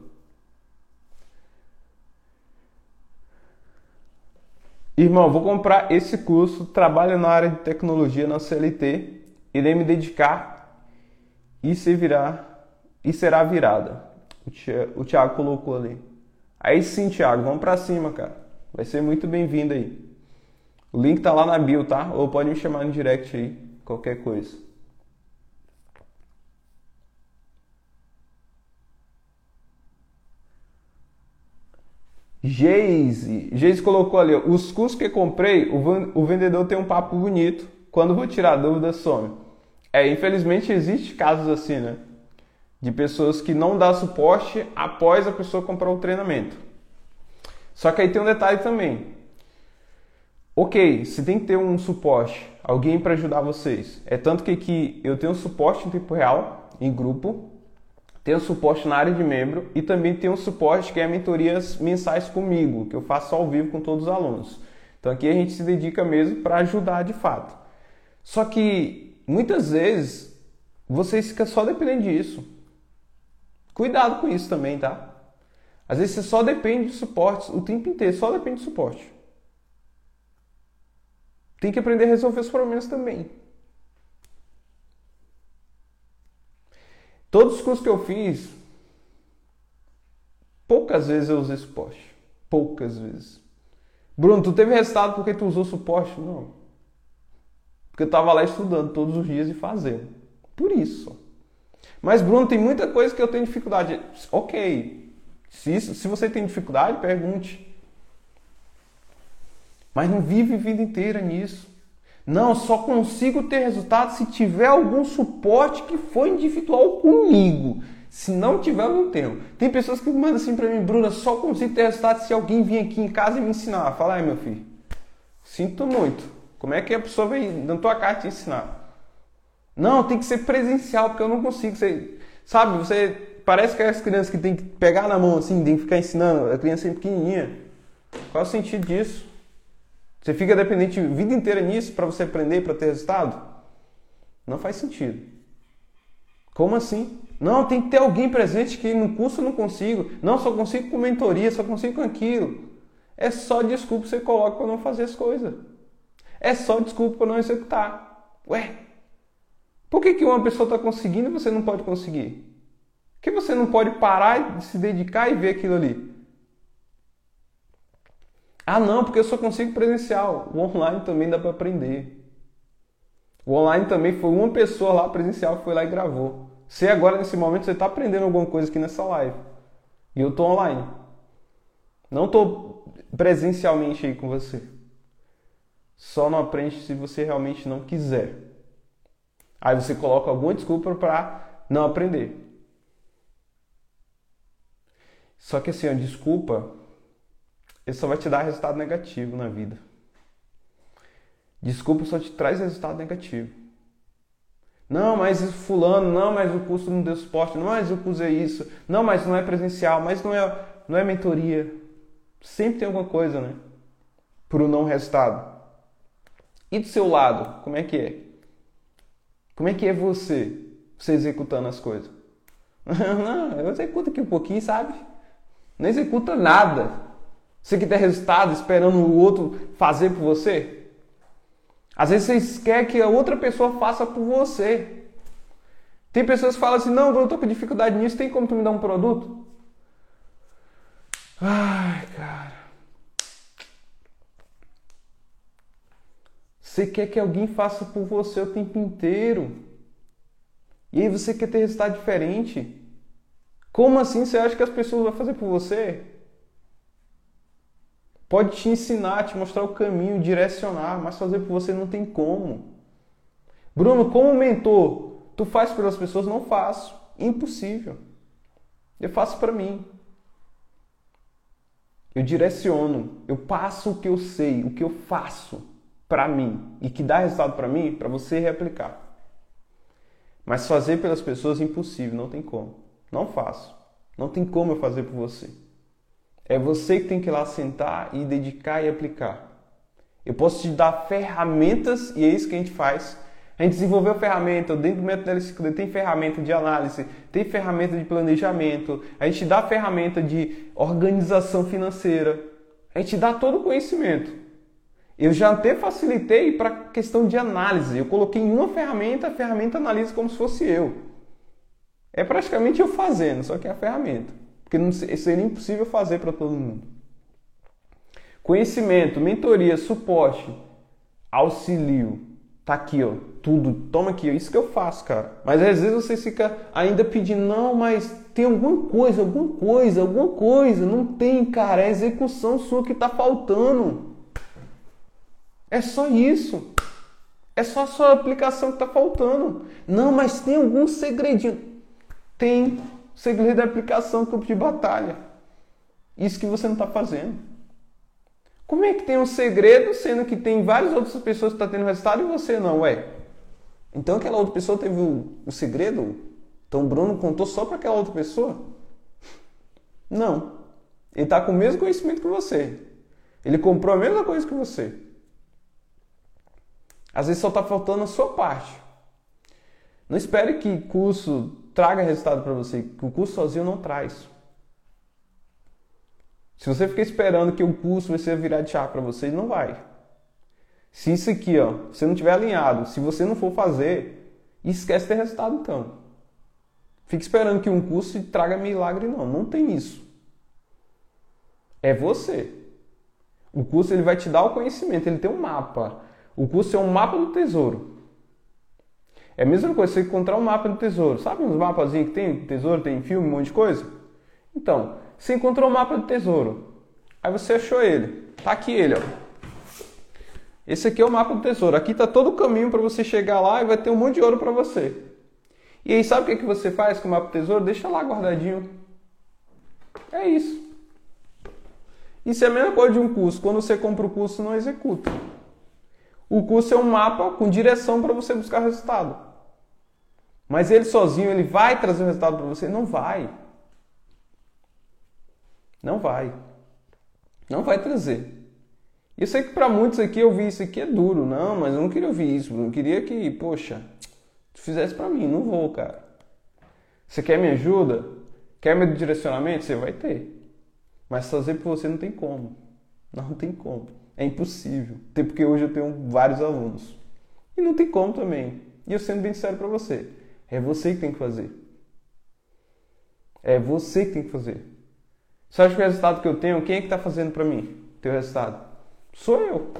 Irmão, vou comprar esse curso, trabalho na área de tecnologia na CLT, irei me dedicar e se virar e será virada. O Thiago colocou ali. Aí sim, Thiago, vamos para cima, cara. Vai ser muito bem-vindo aí. O link tá lá na bio, tá? Ou pode me chamar no direct aí, qualquer coisa. Geise. Geise colocou ali, os cursos que comprei, o vendedor tem um papo bonito. Quando vou tirar dúvida, some. É, infelizmente existe casos assim, né? De pessoas que não dá suporte após a pessoa comprar o treinamento. Só que aí tem um detalhe também. Ok, você tem que ter um suporte, alguém para ajudar vocês. É tanto que aqui eu tenho suporte em tempo real, em grupo, tenho suporte na área de membro e também tenho suporte que é mentorias mensais comigo, que eu faço ao vivo com todos os alunos. Então aqui a gente se dedica mesmo para ajudar de fato. Só que muitas vezes vocês ficam só dependendo disso. Cuidado com isso também, tá? Às vezes você só depende de suporte o tempo inteiro, só depende de suporte. Tem que aprender a resolver os problemas também. Todos os cursos que eu fiz, poucas vezes eu usei suporte. Poucas vezes. Bruno, tu teve resultado porque tu usou suporte? Não. Porque eu estava lá estudando todos os dias e fazendo. Por isso. Mas, Bruno, tem muita coisa que eu tenho dificuldade. Ok. Se, isso, se você tem dificuldade, pergunte. Mas não vive vida inteira nisso. Não, só consigo ter resultado se tiver algum suporte que foi individual comigo. Se não tiver, eu não tenho. Tem pessoas que mandam assim para mim, Bruna, só consigo ter resultado se alguém vir aqui em casa e me ensinar. Fala aí, meu filho. Sinto muito. Como é que a pessoa vem na tua casa te ensinar? Não, tem que ser presencial, porque eu não consigo. Você, sabe, você parece que é as crianças que tem que pegar na mão assim, tem que ficar ensinando. A criança é pequenininha. Qual é o sentido disso? Você fica dependente a vida inteira nisso para você aprender, para ter resultado? Não faz sentido. Como assim? Não, tem que ter alguém presente que no curso eu não consigo. Não, só consigo com mentoria, só consigo com aquilo. É só desculpa que você coloca para não fazer as coisas. É só desculpa para não executar. Ué, por que, que uma pessoa está conseguindo e você não pode conseguir? Por que você não pode parar de se dedicar e ver aquilo ali? Ah, não, porque eu só consigo presencial. O online também dá para aprender. O online também foi uma pessoa lá presencial foi lá e gravou. Você agora, nesse momento, você está aprendendo alguma coisa aqui nessa live. E eu estou online. Não estou presencialmente aí com você. Só não aprende se você realmente não quiser. Aí você coloca alguma desculpa para não aprender. Só que assim, a desculpa ele só vai te dar resultado negativo na vida. Desculpa só te traz resultado negativo. Não, mas fulano, não, mas o curso não deu suporte, não, mas eu curso é isso, não, mas não é presencial, mas não é, não é mentoria. Sempre tem alguma coisa, né? Para o não resultado. E do seu lado, como é que é? Como é que é você, você executando as coisas? não, eu executo aqui um pouquinho, sabe? Não executa nada. Você que tem resultado esperando o outro fazer por você? Às vezes você quer que a outra pessoa faça por você. Tem pessoas que falam assim: não, eu estou com dificuldade nisso, tem como tu me dar um produto? Ai, cara. Você quer que alguém faça por você o tempo inteiro. E aí você quer ter resultado diferente. Como assim você acha que as pessoas vão fazer por você? Pode te ensinar, te mostrar o caminho, direcionar, mas fazer por você não tem como. Bruno, como mentor, tu faz pelas pessoas? Não faço. Impossível. Eu faço para mim. Eu direciono, eu passo o que eu sei, o que eu faço. para mim e que dá resultado para mim, para você reaplicar. Mas fazer pelas pessoas é impossível, não tem como. Não faço. Não tem como eu fazer por você. É você que tem que ir lá sentar e dedicar e aplicar. Eu posso te dar ferramentas e é isso que a gente faz. A gente desenvolveu ferramenta, dentro do método LCQD tem ferramenta de análise, tem ferramenta de planejamento, a gente dá ferramenta de organização financeira, a gente dá todo o conhecimento. Eu já até facilitei para questão de análise. Eu coloquei em uma ferramenta, a ferramenta analisa como se fosse eu. É praticamente eu fazendo, só que é a ferramenta. Porque não, seria impossível fazer para todo mundo. Conhecimento, mentoria, suporte, auxílio. Tá aqui, ó. Tudo. Toma aqui, ó. Isso que eu faço, cara. Mas às vezes você fica ainda pedindo, não, mas tem alguma coisa, alguma coisa, alguma coisa. Não tem, cara. É a execução sua que tá faltando. É só isso. É só a sua aplicação que está faltando. Não, mas tem algum segredinho. Tem segredo da aplicação campo de batalha. Isso que você não está fazendo. Como é que tem um segredo, sendo que tem várias outras pessoas que estão tá tendo resultado e você não? Ué, então aquela outra pessoa teve o, o segredo? Então o Bruno contou só para aquela outra pessoa? Não. Ele está com o mesmo conhecimento que você. Ele comprou a mesma coisa que você. Às vezes só está faltando a sua parte. Não espere que curso traga resultado para você, que o curso sozinho não traz. Se você ficar esperando que o curso vai ser virar de chave para você, não vai. Se isso aqui, ó, você não tiver alinhado, se você não for fazer, esquece ter resultado então. Fique esperando que um curso traga milagre não, não tem isso. É você. O curso ele vai te dar o conhecimento, ele tem um mapa. O curso é um mapa do tesouro. É a mesma coisa você encontrar um mapa do tesouro. Sabe uns mapas que tem tesouro, tem filme, um monte de coisa? Então, você encontrou um mapa do tesouro. Aí você achou ele. Tá aqui ele, ó. Esse aqui é o mapa do tesouro. Aqui tá todo o caminho para você chegar lá e vai ter um monte de ouro para você. E aí sabe o que, que você faz com o mapa do tesouro? Deixa lá guardadinho. É isso. Isso é a mesma coisa de um curso. Quando você compra o curso, não executa. O curso é um mapa com direção para você buscar resultado. Mas ele sozinho, ele vai trazer o resultado para você? Não vai. Não vai. Não vai trazer. Eu sei que para muitos aqui ouvir isso aqui é duro. Não, mas eu não queria ouvir isso. Eu queria que, poxa, tu fizesse para mim. Não vou, cara. Você quer me ajuda? Quer meu direcionamento? Você vai ter. Mas fazer por você não tem como. Não tem como. É impossível. Até porque hoje eu tenho vários alunos. E não tem como também. E eu sendo bem sério para você, é você que tem que fazer. É você que tem que fazer. Você acha que o resultado que eu tenho, quem é que está fazendo para mim? Teu resultado? Sou eu.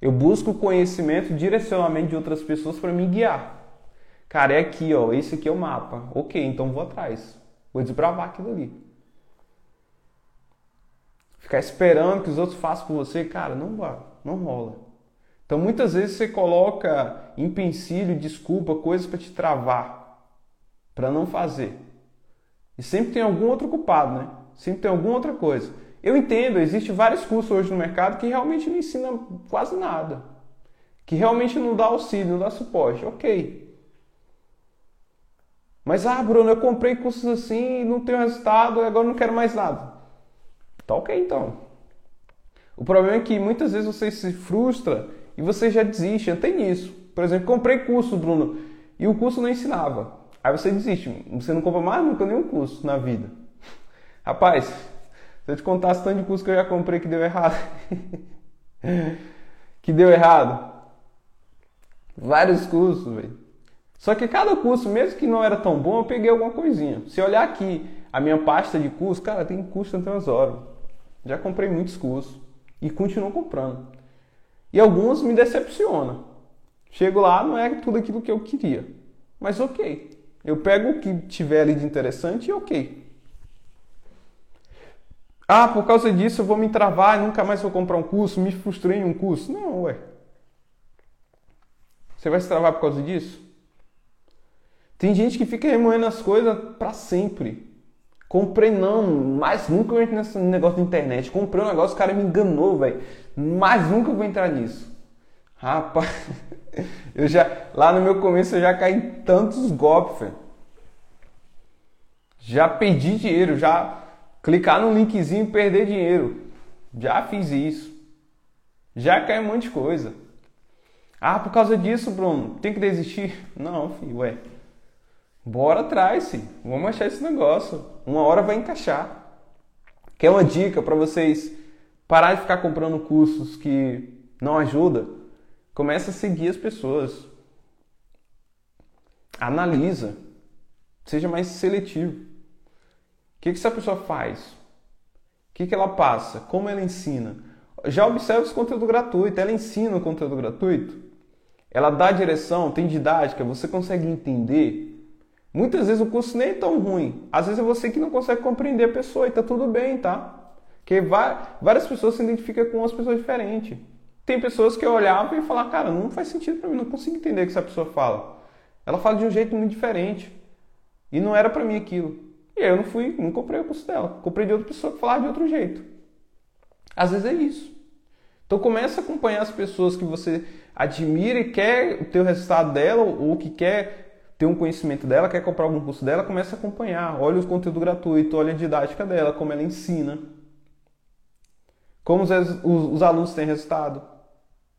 Eu busco conhecimento, direcionamento de outras pessoas para me guiar. Cara, é aqui, ó. Esse aqui é o mapa. Ok, então vou atrás. Vou desbravar aquilo ali. Ficar esperando que os outros façam por você, cara, não vai, não rola. Então muitas vezes você coloca empecilho, desculpa, coisas para te travar, para não fazer. E sempre tem algum outro culpado, né? Sempre tem alguma outra coisa. Eu entendo, existe vários cursos hoje no mercado que realmente não ensinam quase nada. Que realmente não dá auxílio, não dá suporte. Ok. Mas, ah, Bruno, eu comprei cursos assim não tenho resultado, agora não quero mais nada. Tá ok então. O problema é que muitas vezes você se frustra e você já desiste, até nisso. Por exemplo, comprei curso, Bruno, e o curso não ensinava. Aí você desiste, você não compra mais nunca nenhum curso na vida. Rapaz, se eu te contasse tanto de curso que eu já comprei que deu errado. que deu errado. Vários cursos, velho. Só que cada curso, mesmo que não era tão bom, eu peguei alguma coisinha. Se olhar aqui a minha pasta de curso, cara, tem curso até umas horas. Já comprei muitos cursos e continuo comprando. E alguns me decepcionam. Chego lá, não é tudo aquilo que eu queria. Mas ok. Eu pego o que tiver ali de interessante e ok. Ah, por causa disso eu vou me travar e nunca mais vou comprar um curso, me frustrei em um curso. Não, ué. Você vai se travar por causa disso? Tem gente que fica remoendo as coisas para sempre. Comprei não, mas nunca eu entro nesse negócio de internet. Comprei um negócio, o cara me enganou, velho. Mas nunca vou entrar nisso. Rapaz, eu já lá no meu começo eu já caí em tantos golpes, velho. Já perdi dinheiro, já clicar no linkzinho e perder dinheiro. Já fiz isso. Já cai um monte de coisa. Ah, por causa disso, Bruno, tem que desistir? Não, filho, ué. Bora atrás, sim. Vamos achar esse negócio. Uma hora vai encaixar. Quer uma dica para vocês parar de ficar comprando cursos que não ajudam? Começa a seguir as pessoas. Analisa. Seja mais seletivo. O que, que essa pessoa faz? O que, que ela passa? Como ela ensina? Já observa esse conteúdo gratuito. Ela ensina o conteúdo gratuito? Ela dá direção, tem didática, você consegue entender? Muitas vezes o curso nem é tão ruim. Às vezes é você que não consegue compreender a pessoa e tá tudo bem, tá? Porque várias pessoas se identificam com as pessoas diferentes. Tem pessoas que eu olhava e falava, cara, não faz sentido para mim, não consigo entender o que essa pessoa fala. Ela fala de um jeito muito diferente. E não era para mim aquilo. E aí eu não fui, não comprei o curso dela. Comprei de outra pessoa que falava de outro jeito. Às vezes é isso. Então começa a acompanhar as pessoas que você admira e quer ter o resultado dela ou que quer ter um conhecimento dela, quer comprar algum curso dela, começa a acompanhar. Olha o conteúdo gratuito, olha a didática dela, como ela ensina. Como os, os, os alunos têm resultado.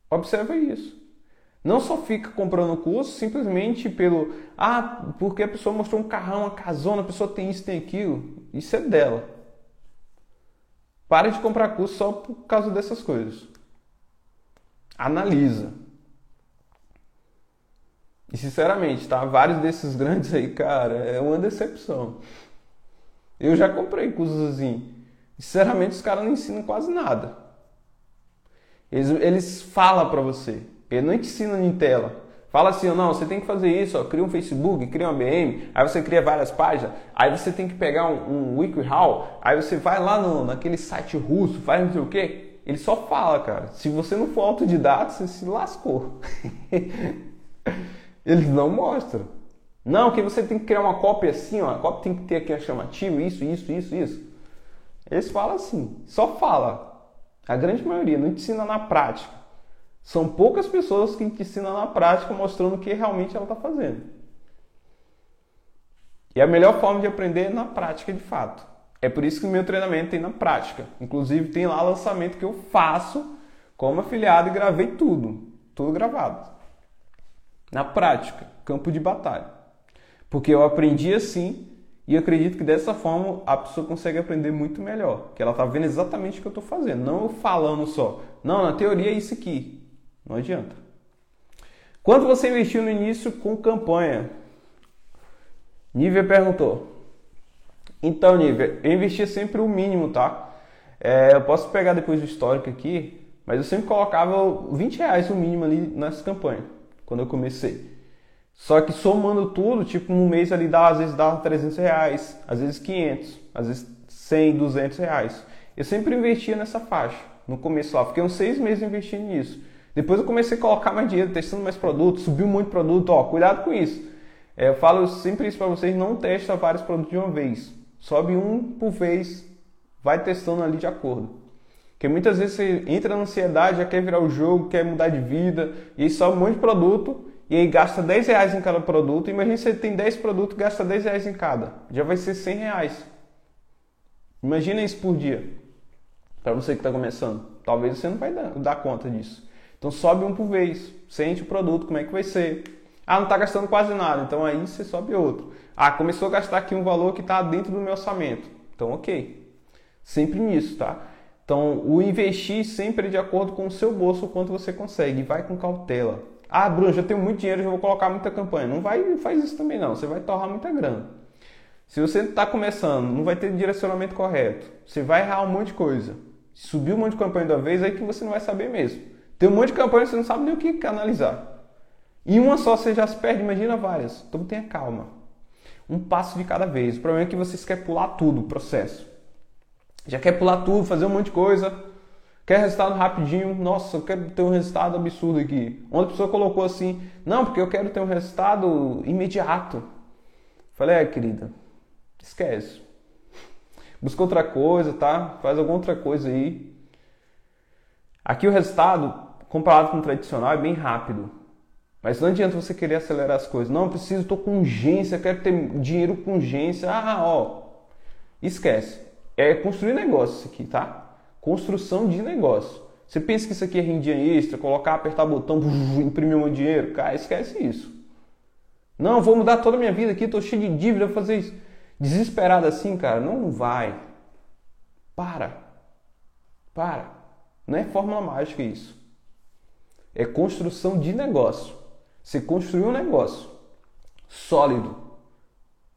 Observa isso. Não só fica comprando curso simplesmente pelo ah, porque a pessoa mostrou um carrão, uma casona, a pessoa tem isso, tem aquilo. Isso é dela. Pare de comprar curso só por causa dessas coisas. Analisa. E sinceramente, tá? Vários desses grandes aí, cara, é uma decepção. Eu já comprei cursos assim. Sinceramente, os caras não ensinam quase nada. Eles, eles falam para você. Ele não te ensina em tela. Fala assim, não, você tem que fazer isso, ó, cria um Facebook, cria uma BM, aí você cria várias páginas, aí você tem que pegar um, um WikiHow, aí você vai lá no, naquele site russo, faz não sei o quê. Ele só fala, cara. Se você não for autodidata, você se lascou. Eles não mostram. Não, que você tem que criar uma cópia assim, ó, a cópia tem que ter aqui a chamativa, isso, isso, isso, isso. Eles falam assim, só fala. A grande maioria não te ensina na prática. São poucas pessoas que te ensinam na prática mostrando o que realmente ela está fazendo. E a melhor forma de aprender é na prática de fato. É por isso que o meu treinamento tem na prática. Inclusive tem lá lançamento que eu faço como afiliado e gravei tudo. Tudo gravado. Na prática, campo de batalha. Porque eu aprendi assim e acredito que dessa forma a pessoa consegue aprender muito melhor, que ela está vendo exatamente o que eu estou fazendo, não eu falando só. Não, na teoria é isso aqui. Não adianta. Quanto você investiu no início com campanha? Nívia perguntou. Então, Nívia, eu investia sempre o mínimo, tá? É, eu posso pegar depois o histórico aqui, mas eu sempre colocava 20 reais o mínimo ali nessa campanha, quando eu comecei. Só que somando tudo, tipo, no mês ali dá, às vezes dá 300 reais, às vezes 500, às vezes 100, 200 reais. Eu sempre investia nessa faixa, no começo lá. Fiquei uns seis meses investindo nisso. Depois eu comecei a colocar mais dinheiro, testando mais produtos, subiu muito produto, ó, cuidado com isso. É, eu falo sempre isso para vocês, não testa vários produtos de uma vez. Sobe um por vez, vai testando ali de acordo. Porque muitas vezes você entra na ansiedade, já quer virar o jogo, quer mudar de vida, e aí sobe um monte de produto e aí gasta 10 reais em cada produto. Imagina você tem 10 produtos gasta 10 reais em cada. Já vai ser 100 reais. Imagina isso por dia. Para você que está começando. Talvez você não vai dar, dar, conta disso. Então sobe um por vez. Sente o produto, como é que vai ser. Ah, não está gastando quase nada. Então aí você sobe outro. Ah, começou a gastar aqui um valor que está dentro do meu orçamento. Então ok. Sempre nisso, tá? Então o investir sempre de acordo com o seu bolso, o quanto você consegue. Vai com cautela. Ah, Bruno, já tenho muito dinheiro, já vou colocar muita campanha. Não vai, faz isso também não. Você vai torrar muita grana. Se você está começando, não vai ter direcionamento correto. Você vai errar um monte de coisa. Subir um monte de campanha da vez, aí que você não vai saber mesmo. Tem um monte de campanha, você não sabe nem o que analisar. E uma só você já se perde, imagina várias. Então tenha calma. Um passo de cada vez. O problema é que vocês querem pular tudo o processo. Já quer pular tudo, fazer um monte de coisa Quer resultado rapidinho? Nossa, eu quero ter um resultado absurdo aqui. Uma pessoa colocou assim: Não, porque eu quero ter um resultado imediato. Falei: É, querida, esquece. Busca outra coisa, tá? Faz alguma outra coisa aí. Aqui o resultado, comparado com o tradicional, é bem rápido. Mas não adianta você querer acelerar as coisas. Não, preciso, estou com urgência, quero ter dinheiro com urgência. Ah, ó. Esquece. É construir negócio aqui, tá? Construção de negócio. Você pensa que isso aqui é rendinha extra, colocar, apertar botão, imprimir um dinheiro? Cara, esquece isso. Não, vou mudar toda a minha vida aqui, tô cheio de dívida, vou fazer isso. Desesperado assim, cara, não vai. Para. Para. Não é fórmula mágica isso. É construção de negócio. Você construiu um negócio sólido,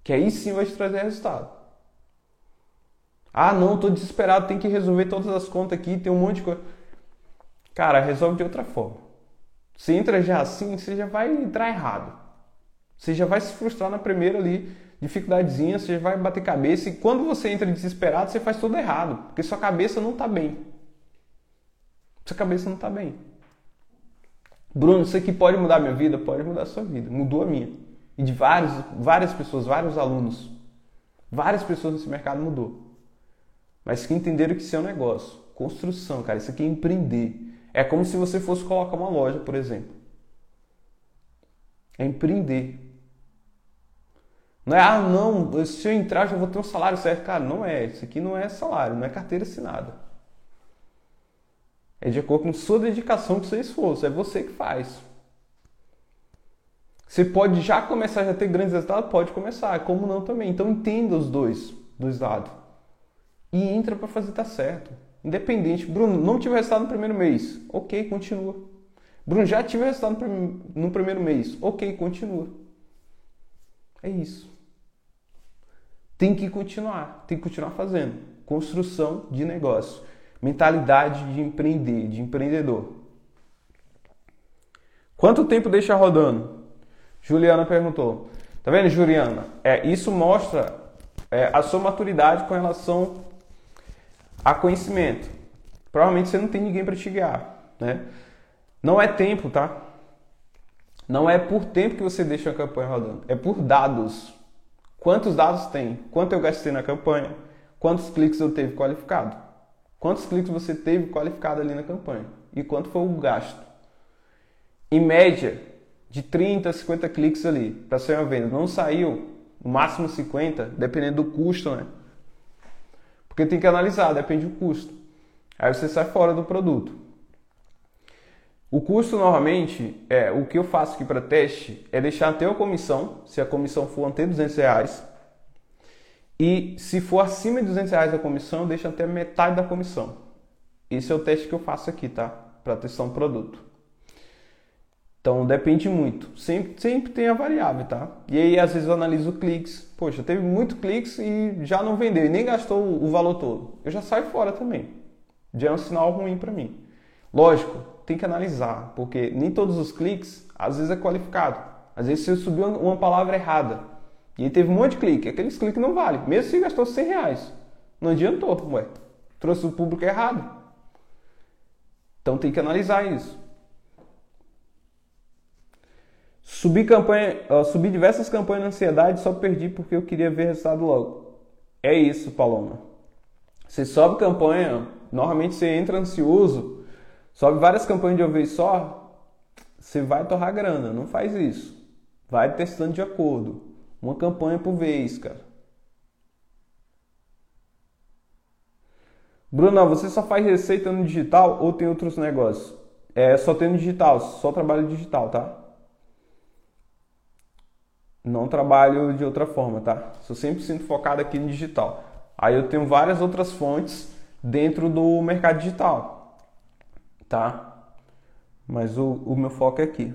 que aí sim vai te trazer resultado. Ah, não, tô desesperado, tem que resolver todas as contas aqui, tem um monte de coisa. Cara, resolve de outra forma. Se entra já assim, você já vai entrar errado. Você já vai se frustrar na primeira ali, dificuldadezinha, você já vai bater cabeça e quando você entra desesperado, você faz tudo errado, porque sua cabeça não está bem. Sua cabeça não está bem. Bruno, isso aqui pode mudar minha vida? Pode mudar a sua vida. Mudou a minha. E de vários, várias pessoas, vários alunos. Várias pessoas nesse mercado mudou. Mas que entenderam que isso é um negócio. Construção, cara. Isso aqui é empreender. É como se você fosse colocar uma loja, por exemplo. É empreender. Não é, ah, não, se eu entrar já vou ter um salário certo. Cara, não é. Isso aqui não é salário, não é carteira assinada. É de acordo com sua dedicação, com seu esforço. É você que faz. Você pode já começar a ter grandes resultados? Pode começar. Como não também. Então entenda os dois, dois lados. E entra para fazer tá certo. Independente. Bruno, não tive resultado no primeiro mês. Ok, continua. Bruno, já tive resultado no primeiro mês. Ok, continua. É isso. Tem que continuar, tem que continuar fazendo. Construção de negócio. Mentalidade de empreender, de empreendedor. Quanto tempo deixa rodando? Juliana perguntou. Tá vendo, Juliana? É, isso mostra é, a sua maturidade com relação a conhecimento. Provavelmente você não tem ninguém para te guiar, né? Não é tempo, tá? Não é por tempo que você deixa a campanha rodando, é por dados. Quantos dados tem? Quanto eu gastei na campanha? Quantos cliques eu teve qualificado? Quantos cliques você teve qualificado ali na campanha? E quanto foi o gasto? Em média, de 30 a 50 cliques ali para sair uma venda. Não saiu, no máximo 50, dependendo do custo, né? Porque tem que analisar, depende do custo. Aí você sai fora do produto. O custo normalmente, é, o que eu faço aqui para teste é deixar até a comissão, se a comissão for até 200 reais. E se for acima de 200 reais a comissão, eu deixo até metade da comissão. Esse é o teste que eu faço aqui, tá? Para testar um produto. Então depende muito. Sempre, sempre tem a variável, tá? E aí às vezes eu analiso cliques. Poxa, teve muito cliques e já não vendeu e nem gastou o valor todo. Eu já saio fora também. Já é um sinal ruim para mim. Lógico, tem que analisar, porque nem todos os cliques, às vezes é qualificado. Às vezes você subiu uma palavra errada e aí teve um monte de clique, aqueles cliques não vale, mesmo se gastou 100 reais. Não adiantou, ué. Trouxe o público errado. Então tem que analisar isso. Subi campanha, uh, subi diversas campanhas na ansiedade, só perdi porque eu queria ver resultado logo. É isso, Paloma. Você sobe campanha, normalmente você entra ansioso, Sobe várias campanhas de uma vez só, você vai torrar grana. Não faz isso. Vai testando de acordo. Uma campanha por vez, cara. Bruno, você só faz receita no digital ou tem outros negócios? É, só tem no digital, só trabalho digital, tá? Não trabalho de outra forma, tá? Sou sempre sinto focado aqui no digital. Aí eu tenho várias outras fontes dentro do mercado digital tá? Mas o, o meu foco é aqui.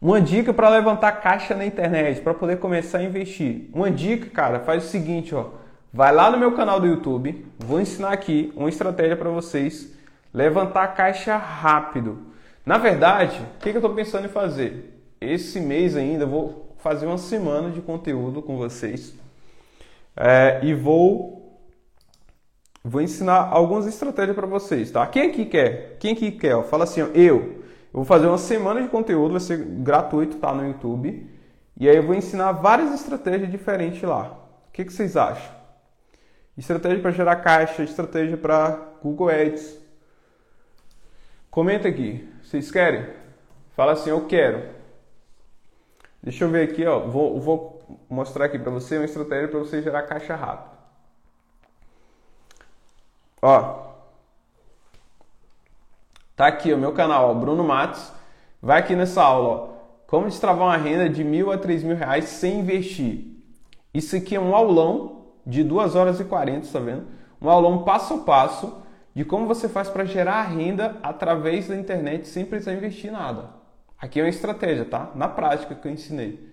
Uma dica para levantar caixa na internet, para poder começar a investir. Uma dica, cara, faz o seguinte, ó. Vai lá no meu canal do YouTube, vou ensinar aqui uma estratégia para vocês levantar caixa rápido. Na verdade, o que, que eu estou pensando em fazer? Esse mês ainda vou fazer uma semana de conteúdo com vocês é, e vou Vou ensinar algumas estratégias para vocês, tá? Quem aqui quer? Quem aqui quer? Ó, fala assim, ó, eu. Eu vou fazer uma semana de conteúdo, vai ser gratuito, tá? No YouTube. E aí eu vou ensinar várias estratégias diferentes lá. O que, que vocês acham? Estratégia para gerar caixa, estratégia para Google Ads. Comenta aqui. Vocês querem? Fala assim, eu quero. Deixa eu ver aqui, ó. Vou, vou mostrar aqui para você uma estratégia para você gerar caixa rápido. Ó. Tá aqui o meu canal, ó, Bruno Matos. Vai aqui nessa aula, ó. Como destravar uma renda de mil a três mil reais sem investir. Isso aqui é um aulão de 2 horas e 40, tá vendo? Um aulão passo a passo de como você faz para gerar renda através da internet sem precisar investir nada. Aqui é uma estratégia, tá? Na prática que eu ensinei.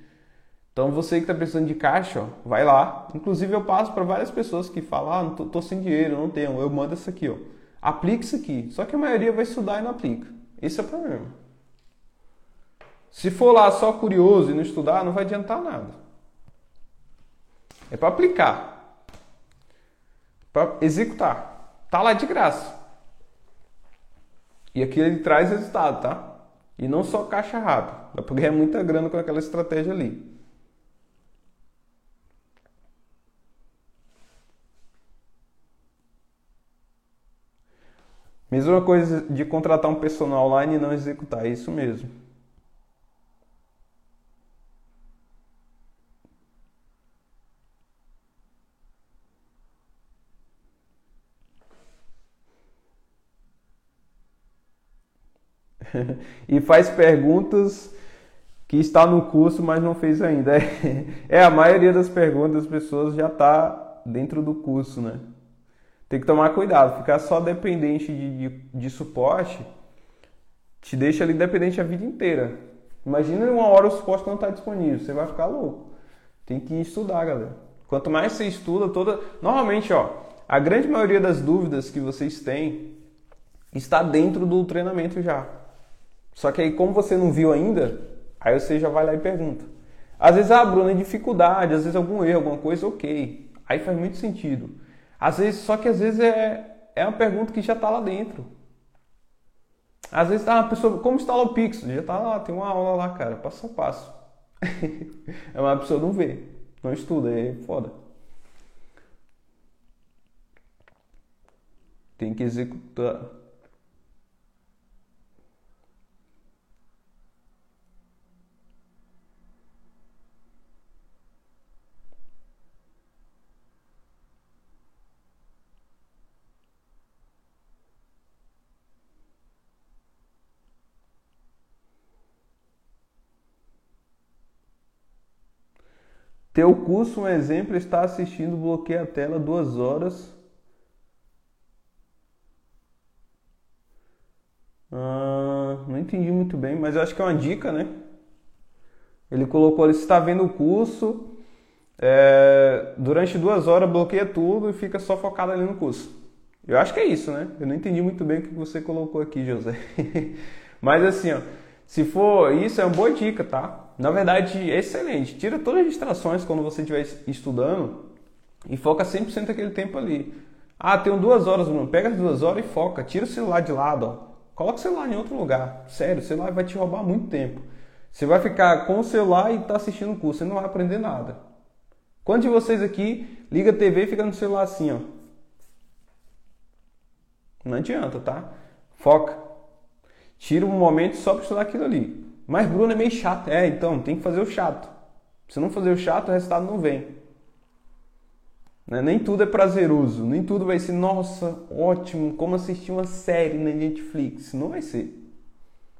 Então você que está precisando de caixa, ó, vai lá. Inclusive eu passo para várias pessoas que falam, ah, não tô, tô, sem dinheiro, não tenho. Eu mando isso aqui, ó. Aplique isso aqui. Só que a maioria vai estudar e não aplica. Esse é o problema. Se for lá só curioso e não estudar, não vai adiantar nada. É para aplicar. Para executar. Tá lá de graça. E aqui ele traz resultado, tá? E não só caixa rápida. Dá para ganhar muita grana com aquela estratégia ali. Mesma coisa de contratar um personal online e não executar, é isso mesmo. e faz perguntas que está no curso, mas não fez ainda. É, a maioria das perguntas das pessoas já está dentro do curso, né? Tem que tomar cuidado, ficar só dependente de, de, de suporte te deixa ali dependente a vida inteira. Imagina uma hora o suporte não está disponível, você vai ficar louco. Tem que estudar, galera. Quanto mais você estuda, toda. Normalmente, ó, a grande maioria das dúvidas que vocês têm está dentro do treinamento já. Só que aí, como você não viu ainda, aí você já vai lá e pergunta. Às vezes, ah, Bruno, é dificuldade, às vezes algum erro, alguma coisa, ok. Aí faz muito sentido. Às vezes, só que às vezes é, é uma pergunta que já está lá dentro. Às vezes uma pessoa, como instala o Pix? Já está lá, tem uma aula lá, cara, passo a passo. é uma pessoa não vê, não estuda, é foda. Tem que executar. Teu curso, um exemplo, está assistindo bloqueia a tela duas horas. Ah, não entendi muito bem, mas acho que é uma dica, né? Ele colocou ali, está vendo o curso, é, durante duas horas bloqueia tudo e fica só focado ali no curso. Eu acho que é isso, né? Eu não entendi muito bem o que você colocou aqui, José. mas assim, ó, se for isso, é uma boa dica, tá? Na verdade, é excelente. Tira todas as distrações quando você estiver estudando e foca 100% daquele tempo ali. Ah, tenho duas horas, Bruno. Pega as duas horas e foca. Tira o celular de lado. Ó. Coloca o celular em outro lugar. Sério, o celular vai te roubar muito tempo. Você vai ficar com o celular e tá assistindo o curso. Você não vai aprender nada. Quantos de vocês aqui liga a TV e fica no celular assim, ó? Não adianta, tá? Foca. Tira um momento só para estudar aquilo ali. Mas Bruno é meio chato. É, então, tem que fazer o chato. Se não fazer o chato, o resultado não vem. Né? Nem tudo é prazeroso. Nem tudo vai ser, nossa, ótimo, como assistir uma série na Netflix. Não vai ser.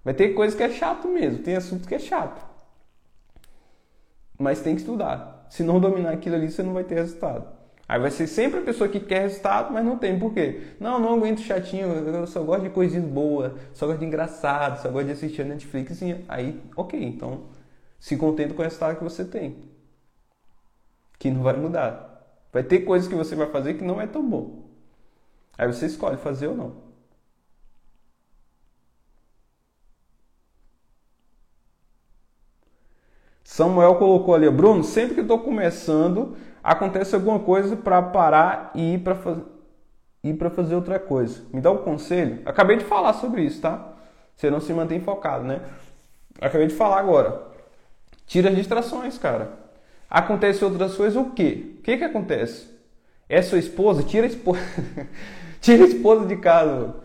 Vai ter coisa que é chato mesmo. Tem assunto que é chato. Mas tem que estudar. Se não dominar aquilo ali, você não vai ter resultado. Aí vai ser sempre a pessoa que quer resultado, mas não tem. Por quê? Não, não aguento chatinho, eu só gosto de coisinhas boas, só gosto de engraçado, só gosto de assistir a Netflix. Aí, ok, então se contenta com o resultado que você tem. Que não vai mudar. Vai ter coisas que você vai fazer que não é tão bom. Aí você escolhe fazer ou não. Samuel colocou ali, Bruno, sempre que estou começando, acontece alguma coisa para parar e ir para para fazer outra coisa. Me dá um conselho? Acabei de falar sobre isso, tá? Você não se mantém focado, né? Acabei de falar agora. Tira as distrações, cara. Acontece outras coisas, o quê? O que que acontece? É sua esposa? Tira a esposa. Tira a esposa de casa.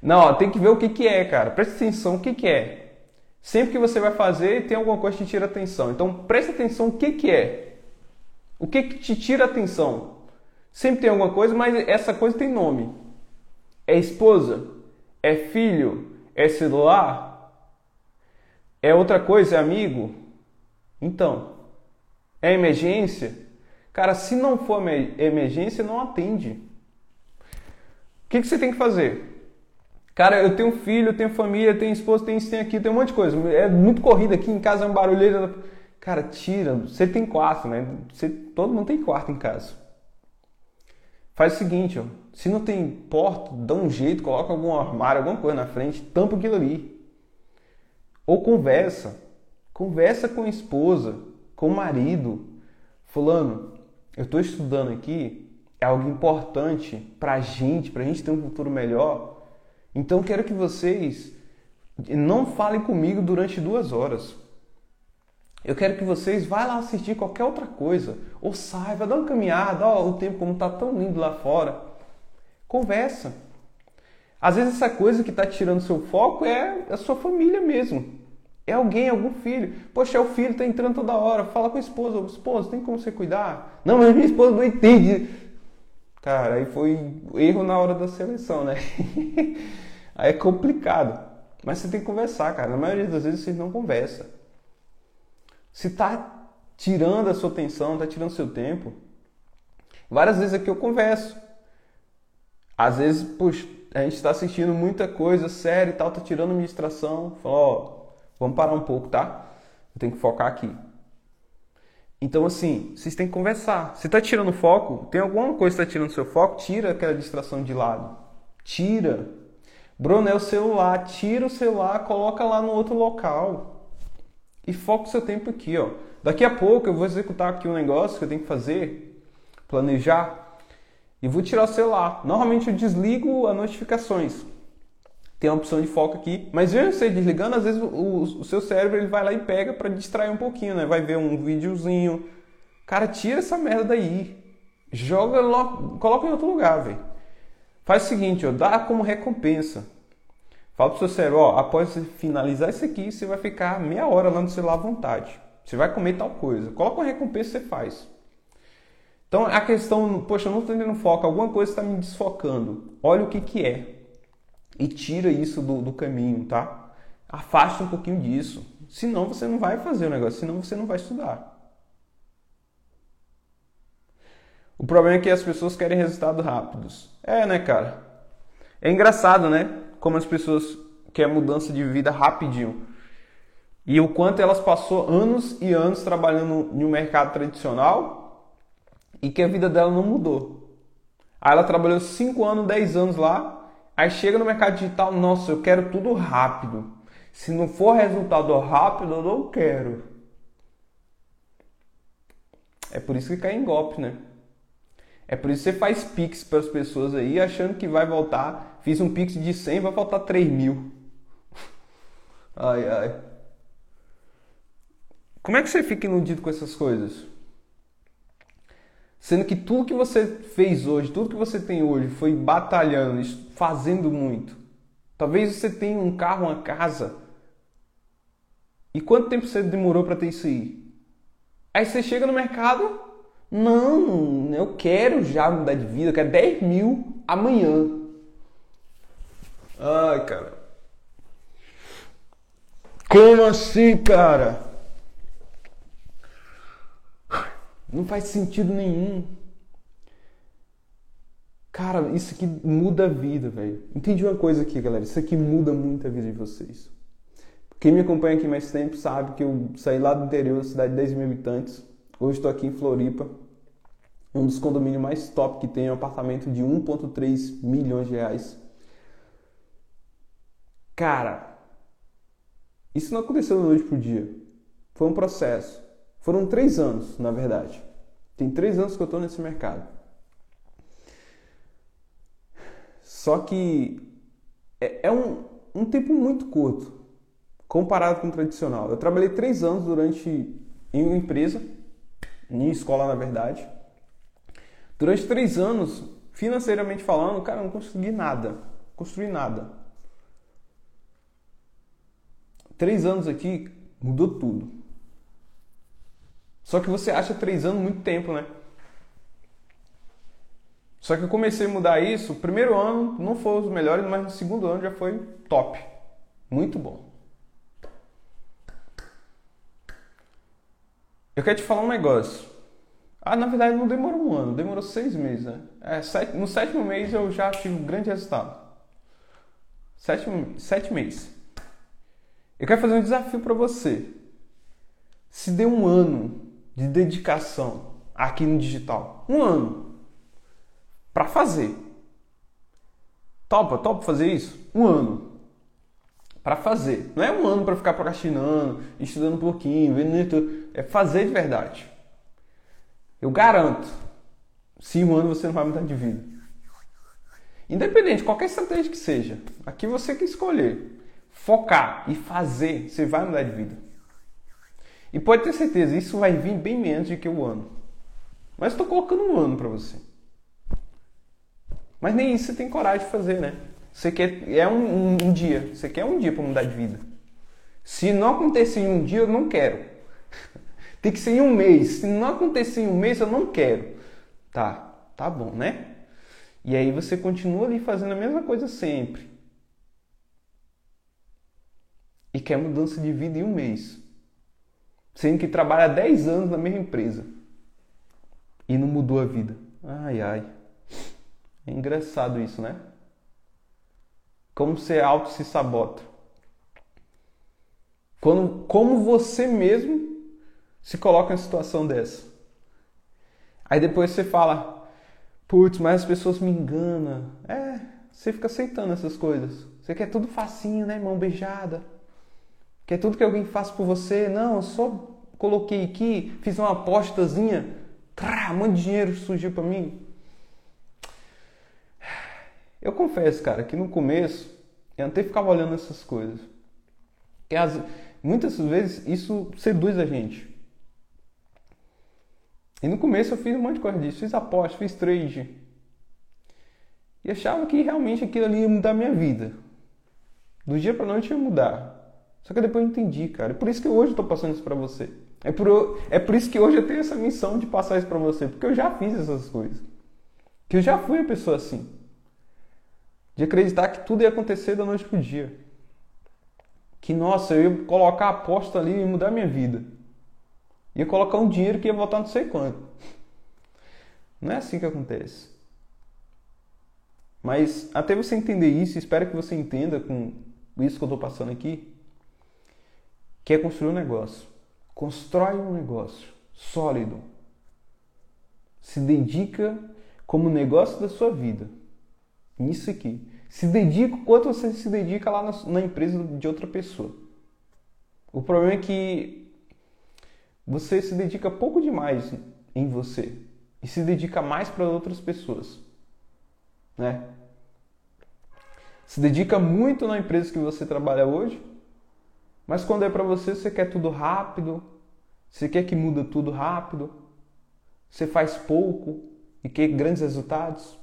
Não, ó, tem que ver o que que é, cara. Presta atenção o que que é. Sempre que você vai fazer, tem alguma coisa que te tira atenção. Então, presta atenção o que que é. O que que te tira atenção? Sempre tem alguma coisa, mas essa coisa tem nome. É esposa? É filho? É celular? É outra coisa? É amigo? Então, é emergência? Cara, se não for emergência, não atende. O que, que você tem que fazer? Cara, eu tenho filho, tenho família, tenho esposa, tenho isso, tenho aquilo, tem um monte de coisa. É muito corrida aqui em casa, é um barulho. Cara, tira. Você tem quarto, né? Você, todo mundo tem quarto em casa. Faz o seguinte, ó. Se não tem porta, dá um jeito, coloca algum armário, alguma coisa na frente, tampa aquilo ali. Ou conversa. Conversa com a esposa, com o marido. Fulano, eu estou estudando aqui, é algo importante para a gente, para a gente ter um futuro melhor. Então quero que vocês não falem comigo durante duas horas. Eu quero que vocês vá lá assistir qualquer outra coisa. Ou saiba, dá uma caminhada, ó, o tempo como está tão lindo lá fora. Conversa. Às vezes essa coisa que está tirando seu foco é a sua família mesmo. É alguém, algum filho. Poxa, é o filho, está entrando toda hora. Fala com a esposa. Esposa, tem como você cuidar? Não, mas minha esposa não entende. Cara, aí foi erro na hora da seleção, né? aí é complicado. Mas você tem que conversar, cara. Na maioria das vezes você não conversa. Se está tirando a sua atenção, está tirando seu tempo. Várias vezes aqui eu converso. Às vezes, puxa, a gente está assistindo muita coisa séria e tal, tá tirando a administração. Fala, ó, vamos parar um pouco, tá? Eu tenho que focar aqui. Então, assim, vocês têm que conversar. Se está tirando foco, tem alguma coisa que está tirando seu foco, tira aquela distração de lado. Tira. Bruno, é o celular. Tira o celular, coloca lá no outro local e foca o seu tempo aqui, ó. Daqui a pouco eu vou executar aqui um negócio que eu tenho que fazer, planejar, e vou tirar o celular. Normalmente eu desligo as notificações. Tem a opção de foco aqui, mas mesmo você desligando, às vezes o, o seu cérebro ele vai lá e pega para distrair um pouquinho, né? Vai ver um videozinho. Cara, tira essa merda daí. Joga logo, coloca em outro lugar, velho. Faz o seguinte, ó, dá como recompensa. Fala pro seu cérebro, ó, após você finalizar isso aqui, você vai ficar meia hora lá no celular à vontade. Você vai comer tal coisa. Coloca uma recompensa e você faz. Então a questão, poxa, eu não estou tendo foco, alguma coisa está me desfocando. Olha o que, que é. E tira isso do, do caminho, tá? Afasta um pouquinho disso. Senão você não vai fazer o negócio, senão você não vai estudar. O problema é que as pessoas querem resultados rápidos. É, né, cara? É engraçado, né? Como as pessoas querem mudança de vida rapidinho. E o quanto elas passou anos e anos trabalhando no mercado tradicional e que a vida dela não mudou. Aí ela trabalhou 5 anos, 10 anos lá, aí chega no mercado digital, nossa, eu quero tudo rápido. Se não for resultado rápido, eu não quero. É por isso que cai em golpe, né? É por isso que você faz pix para as pessoas aí, achando que vai voltar. Fiz um pix de 100, vai faltar 3 mil. Ai, ai. Como é que você fica iludido com essas coisas? Sendo que tudo que você fez hoje, tudo que você tem hoje, foi batalhando, fazendo muito. Talvez você tenha um carro, uma casa. E quanto tempo você demorou para ter isso aí? Aí você chega no mercado, não, eu quero já mudar de vida, eu quero 10 mil amanhã. Ai, cara. Como assim, cara? Não faz sentido nenhum. Cara, isso aqui muda a vida, velho. Entendi uma coisa aqui, galera. Isso aqui muda muito a vida de vocês. Quem me acompanha aqui mais tempo sabe que eu saí lá do interior da cidade de 10 mil habitantes Hoje estou aqui em Floripa, um dos condomínios mais top que tem, um apartamento de 1,3 milhões de reais. Cara, isso não aconteceu da noite pro dia. Foi um processo. Foram três anos, na verdade. Tem três anos que eu estou nesse mercado. Só que é, é um, um tempo muito curto comparado com o tradicional. Eu trabalhei três anos durante em uma empresa, em escola na verdade. Durante três anos, financeiramente falando, cara, eu não consegui nada, construí nada. Três anos aqui mudou tudo. Só que você acha três anos muito tempo, né? Só que eu comecei a mudar isso. O primeiro ano não foi os melhores, mas no segundo ano já foi top. Muito bom. Eu quero te falar um negócio. Ah, na verdade não demorou um ano, demorou seis meses, né? É, sete, no sétimo mês eu já tive um grande resultado. Sétimo, sete meses. Eu quero fazer um desafio para você. Se dê um ano de dedicação aqui no digital, um ano para fazer. Topa, topa fazer isso? Um ano para fazer. Não é um ano para ficar procrastinando, estudando um pouquinho, vendo YouTube. É fazer de verdade. Eu garanto, se um ano você não vai mudar de vida. Independente, qualquer estratégia que seja, aqui você que escolher. Focar e fazer, você vai mudar de vida. E pode ter certeza, isso vai vir bem menos do que o ano. Mas estou colocando um ano para você. Mas nem isso você tem coragem de fazer, né? Você quer é um, um, um dia, você quer um dia para mudar de vida. Se não acontecer em um dia, eu não quero. Tem que ser em um mês. Se não acontecer em um mês, eu não quero. Tá, tá bom, né? E aí você continua ali fazendo a mesma coisa sempre. E quer mudança de vida em um mês. Sendo que trabalha 10 anos na mesma empresa. E não mudou a vida. Ai, ai. É engraçado isso, né? Como você auto se sabota. Quando, como você mesmo se coloca em situação dessa. Aí depois você fala, putz, mas as pessoas me enganam. É, você fica aceitando essas coisas. Você quer tudo facinho, né, mão beijada. Quer tudo que alguém faça por você. Não, eu só coloquei aqui, fiz uma apostazinha, um monte de dinheiro surgiu para mim. Eu confesso, cara, que no começo eu até ficava olhando essas coisas. E as, muitas vezes isso seduz a gente. E no começo eu fiz um monte de coisa disso, fiz aposta, fiz trade. E achava que realmente aquilo ali ia mudar a minha vida. Do dia para noite ia mudar. Só que depois eu entendi, cara. É por isso que hoje eu tô passando isso para você. É por, é por isso que hoje eu tenho essa missão de passar isso para você, porque eu já fiz essas coisas. Que eu já fui a pessoa assim. De acreditar que tudo ia acontecer da noite pro dia. Que, nossa, eu ia colocar a aposta ali e mudar minha vida. Ia colocar um dinheiro que ia voltar não sei quanto. Não é assim que acontece. Mas até você entender isso, espero que você entenda com isso que eu estou passando aqui, que é construir um negócio. Constrói um negócio sólido. Se dedica como negócio da sua vida. Nisso aqui. Se dedica o quanto você se dedica lá na, na empresa de outra pessoa. O problema é que você se dedica pouco demais em você e se dedica mais para outras pessoas, né? Se dedica muito na empresa que você trabalha hoje, mas quando é para você, você quer tudo rápido, você quer que muda tudo rápido, você faz pouco e quer grandes resultados.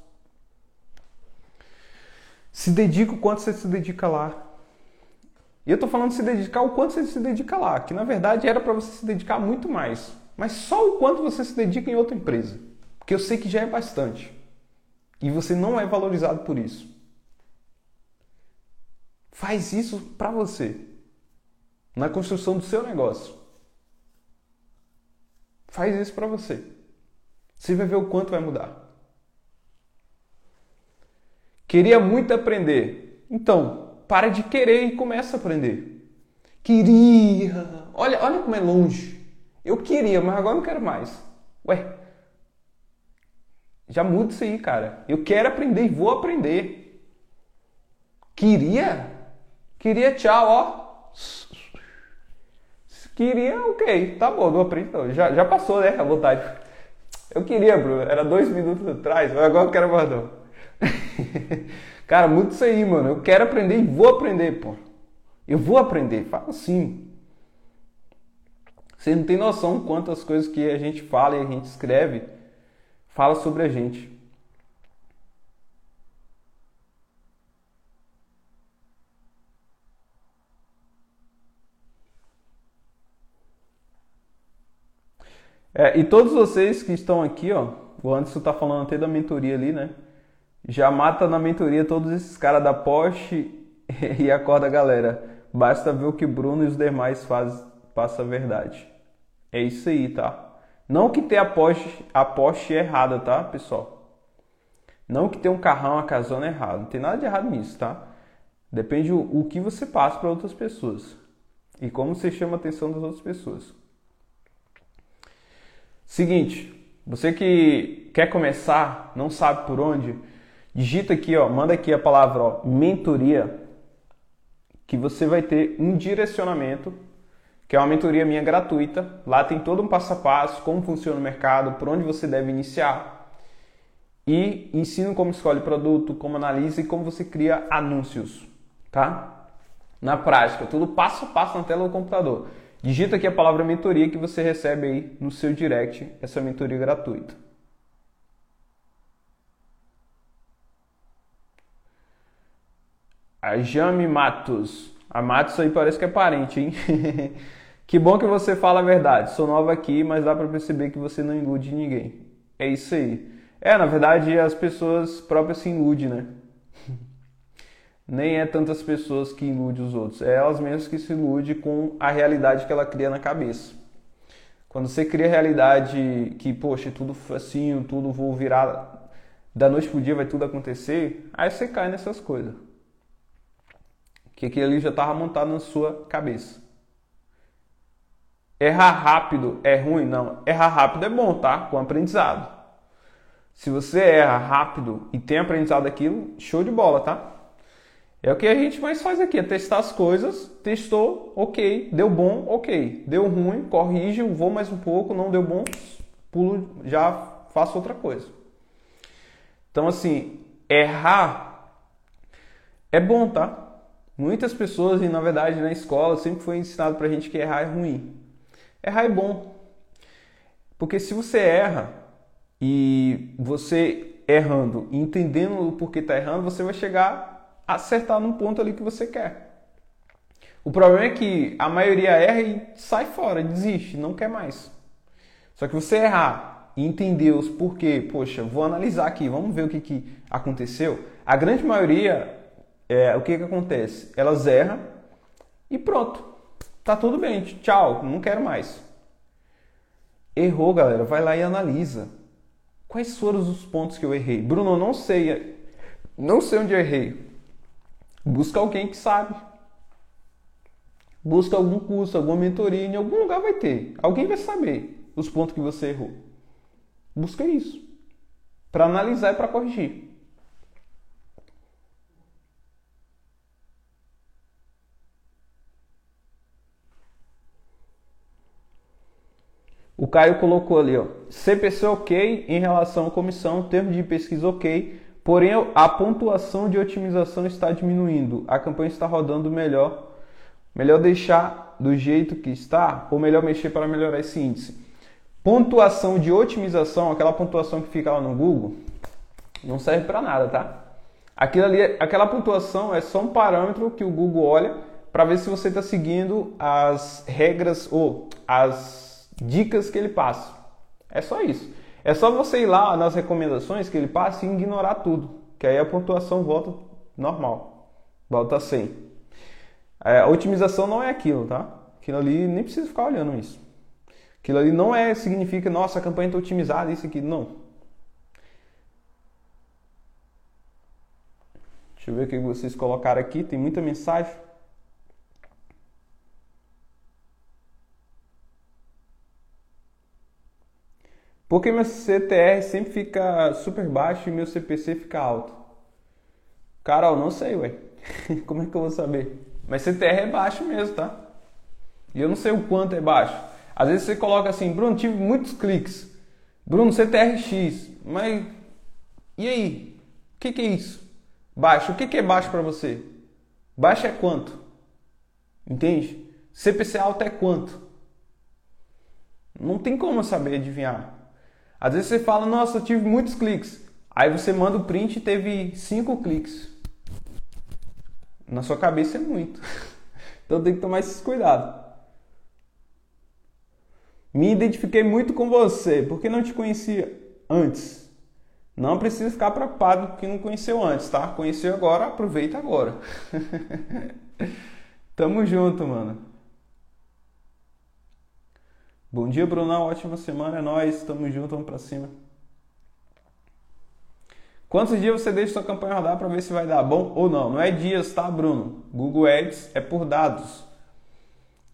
Se dedica o quanto você se dedica lá. E eu estou falando de se dedicar o quanto você se dedica lá, que na verdade era para você se dedicar muito mais. Mas só o quanto você se dedica em outra empresa. Porque eu sei que já é bastante. E você não é valorizado por isso. Faz isso para você. Na construção do seu negócio. Faz isso para você. Você vai ver o quanto vai mudar. Queria muito aprender. Então, para de querer e começa a aprender. Queria. Olha, olha como é longe. Eu queria, mas agora não quero mais. Ué. Já muda isso aí, cara. Eu quero aprender e vou aprender. Queria? Queria, tchau, ó. Queria, ok, tá bom, não aprendi não. Já, já passou, né, a vontade. Eu queria, Bruno, era dois minutos atrás, mas agora eu quero mais não. Cara, muito isso aí, mano. Eu quero aprender e vou aprender, pô. Eu vou aprender. Fala assim. Você não tem noção quantas coisas que a gente fala e a gente escreve fala sobre a gente. É, e todos vocês que estão aqui, ó, o Anderson tá falando até da mentoria ali, né? Já mata na mentoria todos esses caras da Porsche e acorda galera. Basta ver o que Bruno e os demais fazem, passa a verdade. É isso aí, tá? Não que tenha a Porsche, a Porsche errada, tá, pessoal? Não que tenha um carrão, uma casona errado. Não tem nada de errado nisso, tá? Depende o, o que você passa para outras pessoas. E como você chama a atenção das outras pessoas. Seguinte, você que quer começar, não sabe por onde, digita aqui, ó, manda aqui a palavra ó, mentoria, que você vai ter um direcionamento, que é uma mentoria minha gratuita. Lá tem todo um passo a passo, como funciona o mercado, por onde você deve iniciar. E ensino como escolhe produto, como analisa e como você cria anúncios, tá? Na prática, tudo passo a passo na tela do computador. Digita aqui a palavra mentoria que você recebe aí no seu direct essa mentoria gratuita. A Jame Matos. A Matos aí parece que é parente, hein? que bom que você fala a verdade. Sou nova aqui, mas dá para perceber que você não ilude ninguém. É isso aí. É, na verdade, as pessoas próprias se iludem, né? Nem é tantas pessoas que iludem os outros, é elas mesmas que se iludem com a realidade que ela cria na cabeça. Quando você cria a realidade que, poxa, tudo facinho, tudo vou virar da noite pro dia, vai tudo acontecer, aí você cai nessas coisas. Que aquilo ali já estava montado na sua cabeça. Errar rápido é ruim? Não. Errar rápido é bom, tá? Com aprendizado. Se você erra rápido e tem aprendizado daquilo, show de bola, tá? É o que a gente mais faz aqui, é testar as coisas, testou, ok, deu bom, ok, deu ruim, corrige, vou mais um pouco, não deu bom, pulo, já faço outra coisa. Então assim, errar é bom, tá? Muitas pessoas, e na verdade na escola sempre foi ensinado pra gente que errar é ruim. Errar é bom. Porque se você erra e você errando, entendendo o porquê tá errando, você vai chegar acertar num ponto ali que você quer. O problema é que a maioria erra e sai fora, desiste, não quer mais. Só que você errar e entender os porquê, poxa, vou analisar aqui, vamos ver o que, que aconteceu. A grande maioria, é, o que, que acontece? Elas erram e pronto, tá tudo bem, tchau, não quero mais. Errou, galera, vai lá e analisa. Quais foram os pontos que eu errei? Bruno, não sei, não sei onde eu errei. Busca alguém que sabe. Busca algum curso, alguma mentoria, em algum lugar vai ter. Alguém vai saber os pontos que você errou. Busca isso. Para analisar e para corrigir. O Caio colocou ali, ó, CPC ok em relação à comissão, termo de pesquisa ok, Porém, a pontuação de otimização está diminuindo. A campanha está rodando melhor. Melhor deixar do jeito que está ou melhor mexer para melhorar esse índice. Pontuação de otimização, aquela pontuação que fica lá no Google, não serve para nada, tá? Aquilo ali, aquela pontuação é só um parâmetro que o Google olha para ver se você está seguindo as regras ou as dicas que ele passa. É só isso. É só você ir lá nas recomendações que ele passa e ignorar tudo, que aí a pontuação volta normal, volta a 100. É, a otimização não é aquilo, tá? Aquilo ali nem precisa ficar olhando isso. Aquilo ali não é significa, nossa, a campanha está otimizada, isso aqui, não. Deixa eu ver o que vocês colocaram aqui, tem muita mensagem. Porque meu CTR sempre fica super baixo e meu CPC fica alto? Carol, não sei, ué. Como é que eu vou saber? Mas CTR é baixo mesmo, tá? E eu não sei o quanto é baixo. Às vezes você coloca assim, Bruno, tive muitos cliques. Bruno, CTRX. Mas e aí? O que, que, é isso? Baixo. O que, que é baixo para você? Baixo é quanto? Entende? CPC alto é quanto? Não tem como saber adivinhar. Às vezes você fala, nossa, eu tive muitos cliques. Aí você manda o print e teve cinco cliques. Na sua cabeça é muito. Então tem que tomar esses cuidados. Me identifiquei muito com você, porque não te conhecia antes. Não precisa ficar preocupado porque não conheceu antes, tá? Conheceu agora, aproveita agora. Tamo junto, mano. Bom dia, Brunão. Ótima semana. É nóis. Tamo junto. Vamos pra cima. Quantos dias você deixa sua campanha rodar para ver se vai dar bom ou não? Não é dias, tá, Bruno? Google Ads é por dados.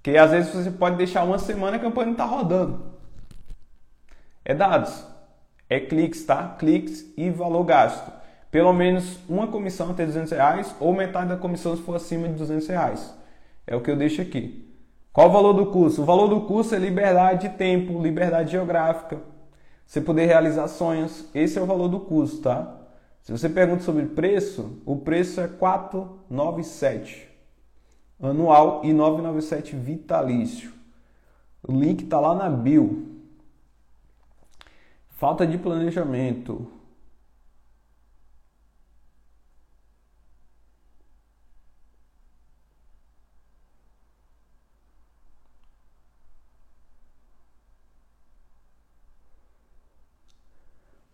Que às vezes você pode deixar uma semana e a campanha não tá rodando. É dados. É cliques, tá? Cliques e valor gasto. Pelo menos uma comissão até 200 reais ou metade da comissão se for acima de 200 reais. É o que eu deixo aqui. Qual o valor do curso? O valor do curso é liberdade de tempo, liberdade geográfica, você poder realizar sonhos. Esse é o valor do curso, tá? Se você pergunta sobre preço, o preço é 497 anual e 997 vitalício. O link está lá na bio. Falta de planejamento.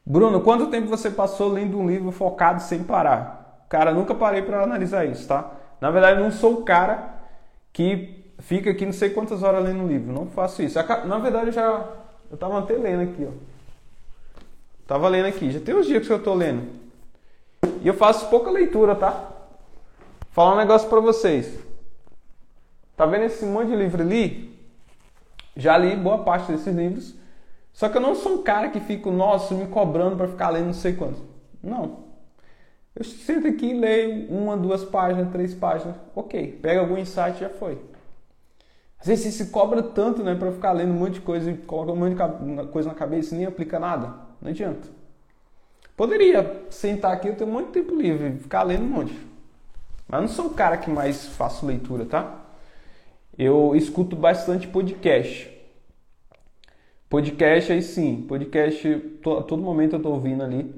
Bruno, quanto tempo você passou lendo um livro focado sem parar? Cara, nunca parei para analisar isso, tá? Na verdade, eu não sou o cara que fica aqui não sei quantas horas lendo um livro. Não faço isso. Na verdade, eu já eu tava até lendo aqui, ó. Tava lendo aqui. Já tem uns dias que eu tô lendo. E eu faço pouca leitura, tá? Falar um negócio para vocês. Tá vendo esse monte de livro ali? Já li boa parte desses livros. Só que eu não sou um cara que fica, nossa, me cobrando para ficar lendo não sei quanto. Não. Eu sento aqui e leio uma, duas páginas, três páginas. Ok. Pega algum insight já foi. Às vezes você se cobra tanto, né, para ficar lendo um monte de coisa e coloca um monte de coisa na cabeça e nem aplica nada. Não adianta. Poderia sentar aqui, eu tenho muito tempo livre, ficar lendo um monte. Mas não sou o cara que mais faço leitura, tá? Eu escuto bastante podcast. Podcast aí sim, podcast to, a todo momento eu estou ouvindo ali.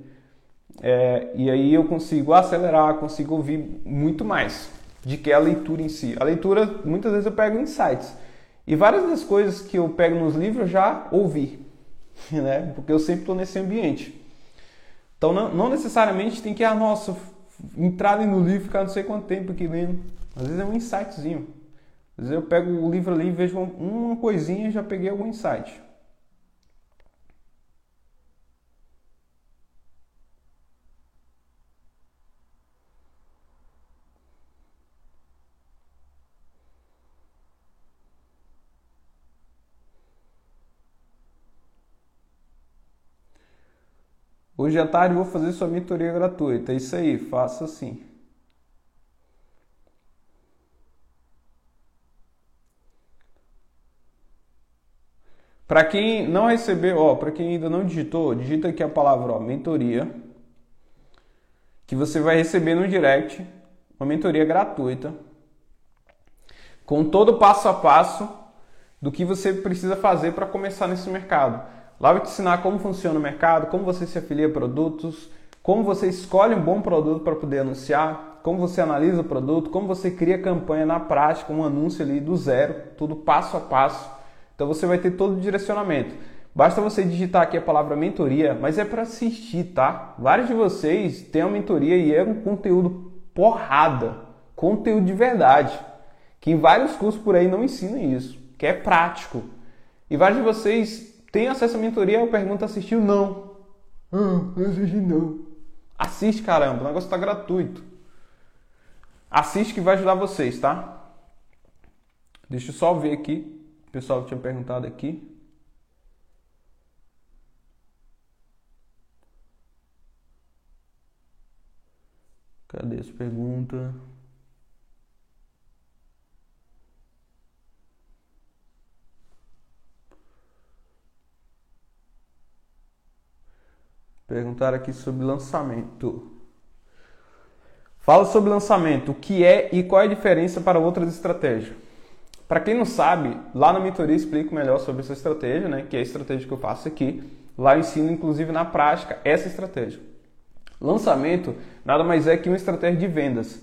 É, e aí eu consigo acelerar, consigo ouvir muito mais de que a leitura em si. A leitura, muitas vezes eu pego insights. E várias das coisas que eu pego nos livros eu já ouvi, né? Porque eu sempre estou nesse ambiente. Então não, não, necessariamente tem que, ah, nossa, entrar no livro ficar não sei quanto tempo aqui lendo. Às vezes é um insightzinho. Às vezes eu pego o livro ali, vejo uma coisinha e já peguei algum insight. Hoje à tarde vou fazer sua mentoria gratuita. É isso aí, faça assim. Para quem não recebeu, ó, para quem ainda não digitou, digita aqui a palavra ó, mentoria, que você vai receber no direct uma mentoria gratuita com todo o passo a passo do que você precisa fazer para começar nesse mercado. Lá eu vou te ensinar como funciona o mercado, como você se afilia a produtos, como você escolhe um bom produto para poder anunciar, como você analisa o produto, como você cria campanha na prática, um anúncio ali do zero, tudo passo a passo. Então você vai ter todo o direcionamento. Basta você digitar aqui a palavra mentoria, mas é para assistir, tá? Vários de vocês têm uma mentoria e é um conteúdo porrada, conteúdo de verdade, que vários cursos por aí não ensinam isso, que é prático. E vários de vocês tem acesso à mentoria? Eu pergunto, assistiu? Não. Ah, eu assisti não. Assiste, caramba, o negócio está gratuito. Assiste que vai ajudar vocês, tá? Deixa eu só ver aqui. O pessoal que tinha perguntado aqui. Cadê essa pergunta? Perguntaram aqui sobre lançamento. Fala sobre lançamento, o que é e qual é a diferença para outras estratégias. Para quem não sabe, lá na mentoria explico melhor sobre essa estratégia, né? Que é a estratégia que eu faço aqui. Lá eu ensino, inclusive, na prática, essa estratégia. Lançamento nada mais é que uma estratégia de vendas,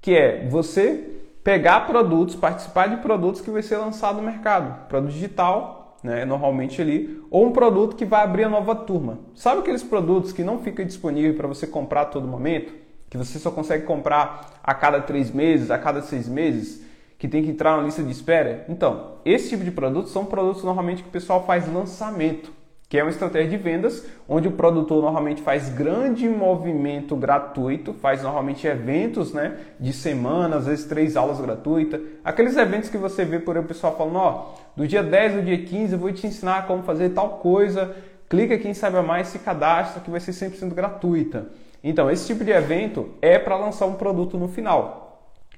que é você pegar produtos, participar de produtos que vai ser lançado no mercado, produto digital, né, normalmente ali, ou um produto que vai abrir a nova turma. Sabe aqueles produtos que não fica disponível para você comprar a todo momento, que você só consegue comprar a cada três meses, a cada seis meses, que tem que entrar na lista de espera? Então, esse tipo de produtos são produtos normalmente que o pessoal faz lançamento que é uma estratégia de vendas onde o produtor normalmente faz grande movimento gratuito, faz normalmente eventos né, de semana, às vezes três aulas gratuitas. Aqueles eventos que você vê por aí o pessoal falando, ó, do dia 10 ao dia 15 eu vou te ensinar como fazer tal coisa, clica aqui em Saiba Mais, se cadastra que vai ser 100% gratuita. Então, esse tipo de evento é para lançar um produto no final.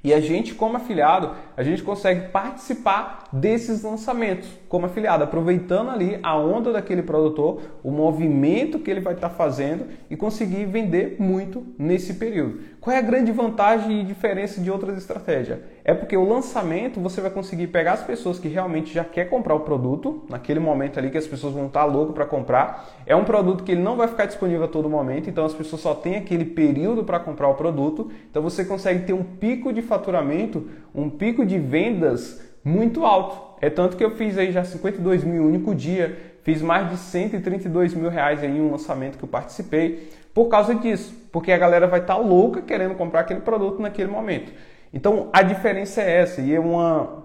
E a gente, como afiliado, a gente consegue participar desses lançamentos como afiliado, aproveitando ali a onda daquele produtor, o movimento que ele vai estar fazendo e conseguir vender muito nesse período. Qual é a grande vantagem e diferença de outras estratégias? É porque o lançamento você vai conseguir pegar as pessoas que realmente já quer comprar o produto, naquele momento ali que as pessoas vão estar louco para comprar. É um produto que ele não vai ficar disponível a todo momento, então as pessoas só têm aquele período para comprar o produto. Então você consegue ter um pico de faturamento, um pico de vendas muito alto. É tanto que eu fiz aí já 52 mil único dia, fiz mais de 132 mil reais em um lançamento que eu participei por causa disso, porque a galera vai estar tá louca querendo comprar aquele produto naquele momento. Então a diferença é essa, e é uma,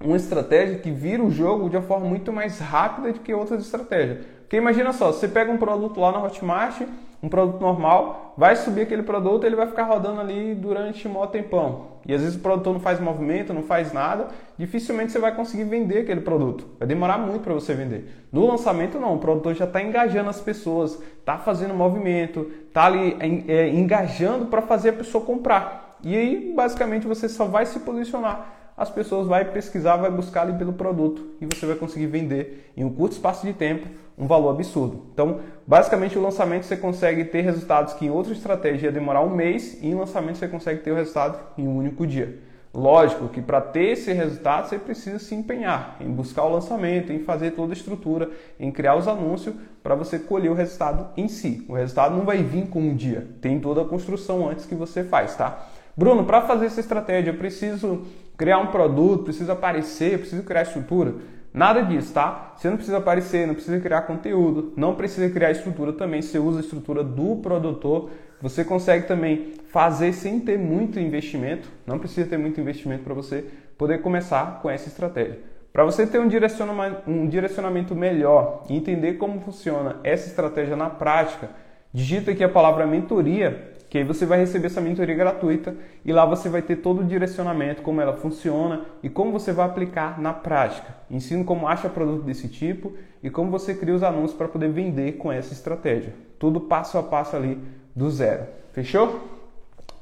uma estratégia que vira o jogo de uma forma muito mais rápida do que outras estratégias. Porque imagina só, você pega um produto lá na Hotmart, um produto normal, vai subir aquele produto, ele vai ficar rodando ali durante um tempão. E às vezes o produtor não faz movimento, não faz nada, dificilmente você vai conseguir vender aquele produto. Vai demorar muito para você vender. No lançamento não, o produtor já está engajando as pessoas, está fazendo movimento, está ali é, engajando para fazer a pessoa comprar. E aí basicamente você só vai se posicionar as pessoas vão pesquisar, vai buscar ali pelo produto e você vai conseguir vender em um curto espaço de tempo um valor absurdo. Então, basicamente, o lançamento você consegue ter resultados que em outra estratégia ia demorar um mês e em lançamento você consegue ter o resultado em um único dia. Lógico que para ter esse resultado você precisa se empenhar em buscar o lançamento, em fazer toda a estrutura, em criar os anúncios para você colher o resultado em si. O resultado não vai vir com um dia, tem toda a construção antes que você faz, tá? Bruno, para fazer essa estratégia eu preciso criar um produto, preciso aparecer, preciso criar estrutura. Nada disso, tá? Você não precisa aparecer, não precisa criar conteúdo, não precisa criar estrutura também. Você usa a estrutura do produtor. Você consegue também fazer sem ter muito investimento. Não precisa ter muito investimento para você poder começar com essa estratégia. Para você ter um direcionamento, um direcionamento melhor e entender como funciona essa estratégia na prática, digita aqui a palavra mentoria que aí você vai receber essa mentoria gratuita e lá você vai ter todo o direcionamento, como ela funciona e como você vai aplicar na prática. Ensino como acha produto desse tipo e como você cria os anúncios para poder vender com essa estratégia. Tudo passo a passo ali do zero. Fechou?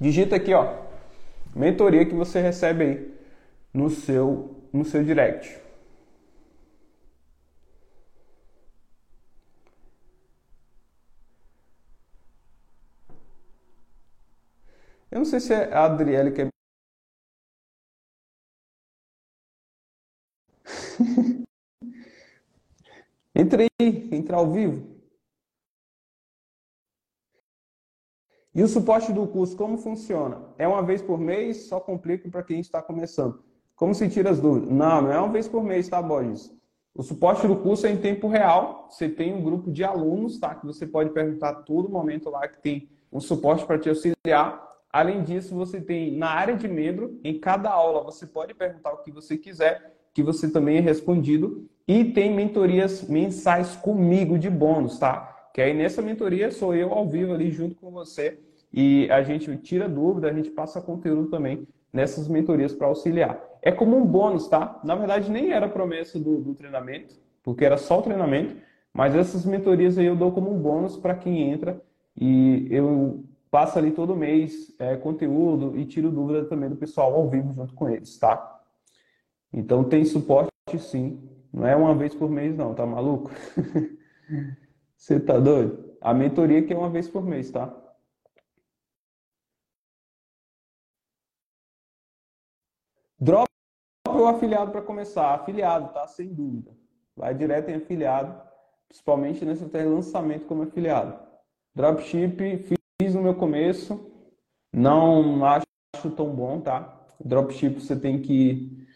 Digita aqui, ó, mentoria que você recebe aí no seu no seu direct. Eu não sei se é a Adriele que é. Entre aí, entra ao vivo. E o suporte do curso, como funciona? É uma vez por mês? Só complica para quem está começando. Como se tira as dúvidas? Não, não é uma vez por mês, tá, Borges? O suporte do curso é em tempo real. Você tem um grupo de alunos, tá? Que você pode perguntar a todo momento lá que tem um suporte para te auxiliar. Além disso, você tem na área de membro, em cada aula você pode perguntar o que você quiser, que você também é respondido. E tem mentorias mensais comigo de bônus, tá? Que aí nessa mentoria sou eu ao vivo ali junto com você e a gente tira dúvida, a gente passa conteúdo também nessas mentorias para auxiliar. É como um bônus, tá? Na verdade, nem era promessa do, do treinamento, porque era só o treinamento, mas essas mentorias aí eu dou como um bônus para quem entra e eu passa ali todo mês é, conteúdo e tiro dúvida também do pessoal ao vivo junto com eles, tá? Então tem suporte sim, não é uma vez por mês não, tá maluco? Você tá doido? A mentoria que é uma vez por mês, tá? Drop ou afiliado para começar? Afiliado, tá? Sem dúvida. Vai direto em afiliado, principalmente nesse lançamento como afiliado. Dropship, meu começo, não acho tão bom, tá? Dropship você tem que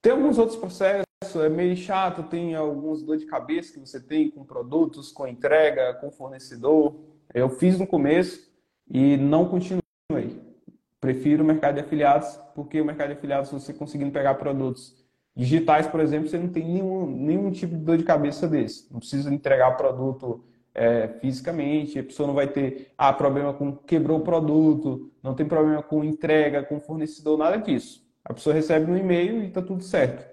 ter alguns outros processos, é meio chato, tem alguns dor de cabeça que você tem com produtos, com entrega, com fornecedor. Eu fiz no começo e não continuei. Prefiro o mercado de afiliados, porque o mercado de afiliados, você conseguindo pegar produtos digitais, por exemplo, você não tem nenhum, nenhum tipo de dor de cabeça desse. Não precisa entregar produto é, fisicamente, a pessoa não vai ter ah, problema com quebrou o produto, não tem problema com entrega, com fornecedor, nada disso. A pessoa recebe no e-mail e está tudo certo.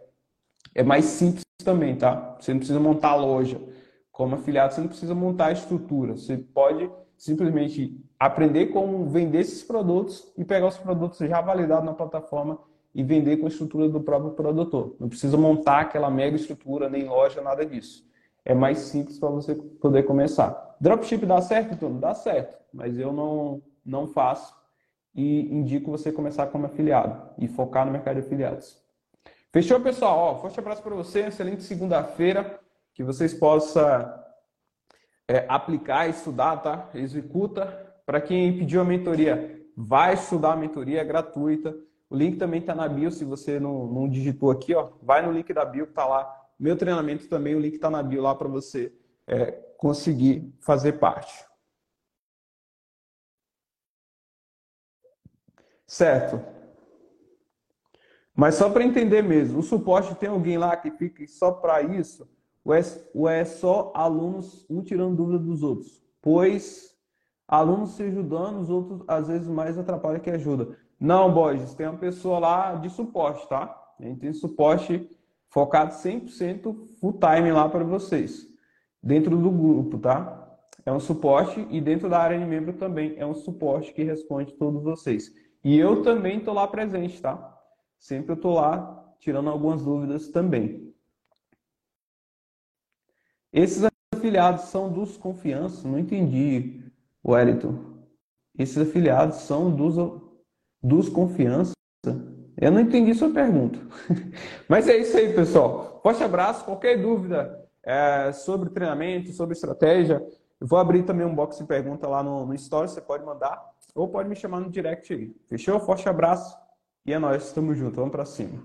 É mais simples também, tá? Você não precisa montar a loja. Como afiliado, você não precisa montar a estrutura. Você pode simplesmente aprender como vender esses produtos e pegar os produtos já validados na plataforma e vender com a estrutura do próprio produtor. Não precisa montar aquela mega estrutura, nem loja, nada disso. É mais simples para você poder começar. Dropship dá certo, Tudo? Dá certo, mas eu não, não faço e indico você começar como afiliado e focar no mercado de afiliados. Fechou, pessoal? Ó, forte abraço para você, excelente segunda-feira, que vocês possam é, aplicar, estudar, tá? Executa. Para quem pediu a mentoria, vai estudar a mentoria, é gratuita. O link também está na bio, se você não, não, digitou aqui, ó, vai no link da bio que está lá. Meu treinamento também, o link está na bio lá para você é, conseguir fazer parte. Certo. Mas só para entender mesmo, o suporte tem alguém lá que fica só para isso? Ou é, ou é só alunos um tirando dúvida dos outros? Pois alunos se ajudando, os outros às vezes mais atrapalha que ajuda. Não, Borges, tem uma pessoa lá de suporte, tá? A gente tem suporte focado 100% full time lá para vocês, dentro do grupo, tá? É um suporte e dentro da área de membro também é um suporte que responde todos vocês. E eu também estou lá presente, tá? Sempre eu estou lá tirando algumas dúvidas também. Esses afiliados são dos confiança? Não entendi, Wellington. Esses afiliados são dos, dos confiança? Eu não entendi sua pergunta. Mas é isso aí, pessoal. Forte abraço. Qualquer dúvida é, sobre treinamento, sobre estratégia, eu vou abrir também um box de pergunta lá no, no Story. Você pode mandar ou pode me chamar no direct aí. Fechou? Forte abraço. E é nóis, tamo junto, vamos pra cima.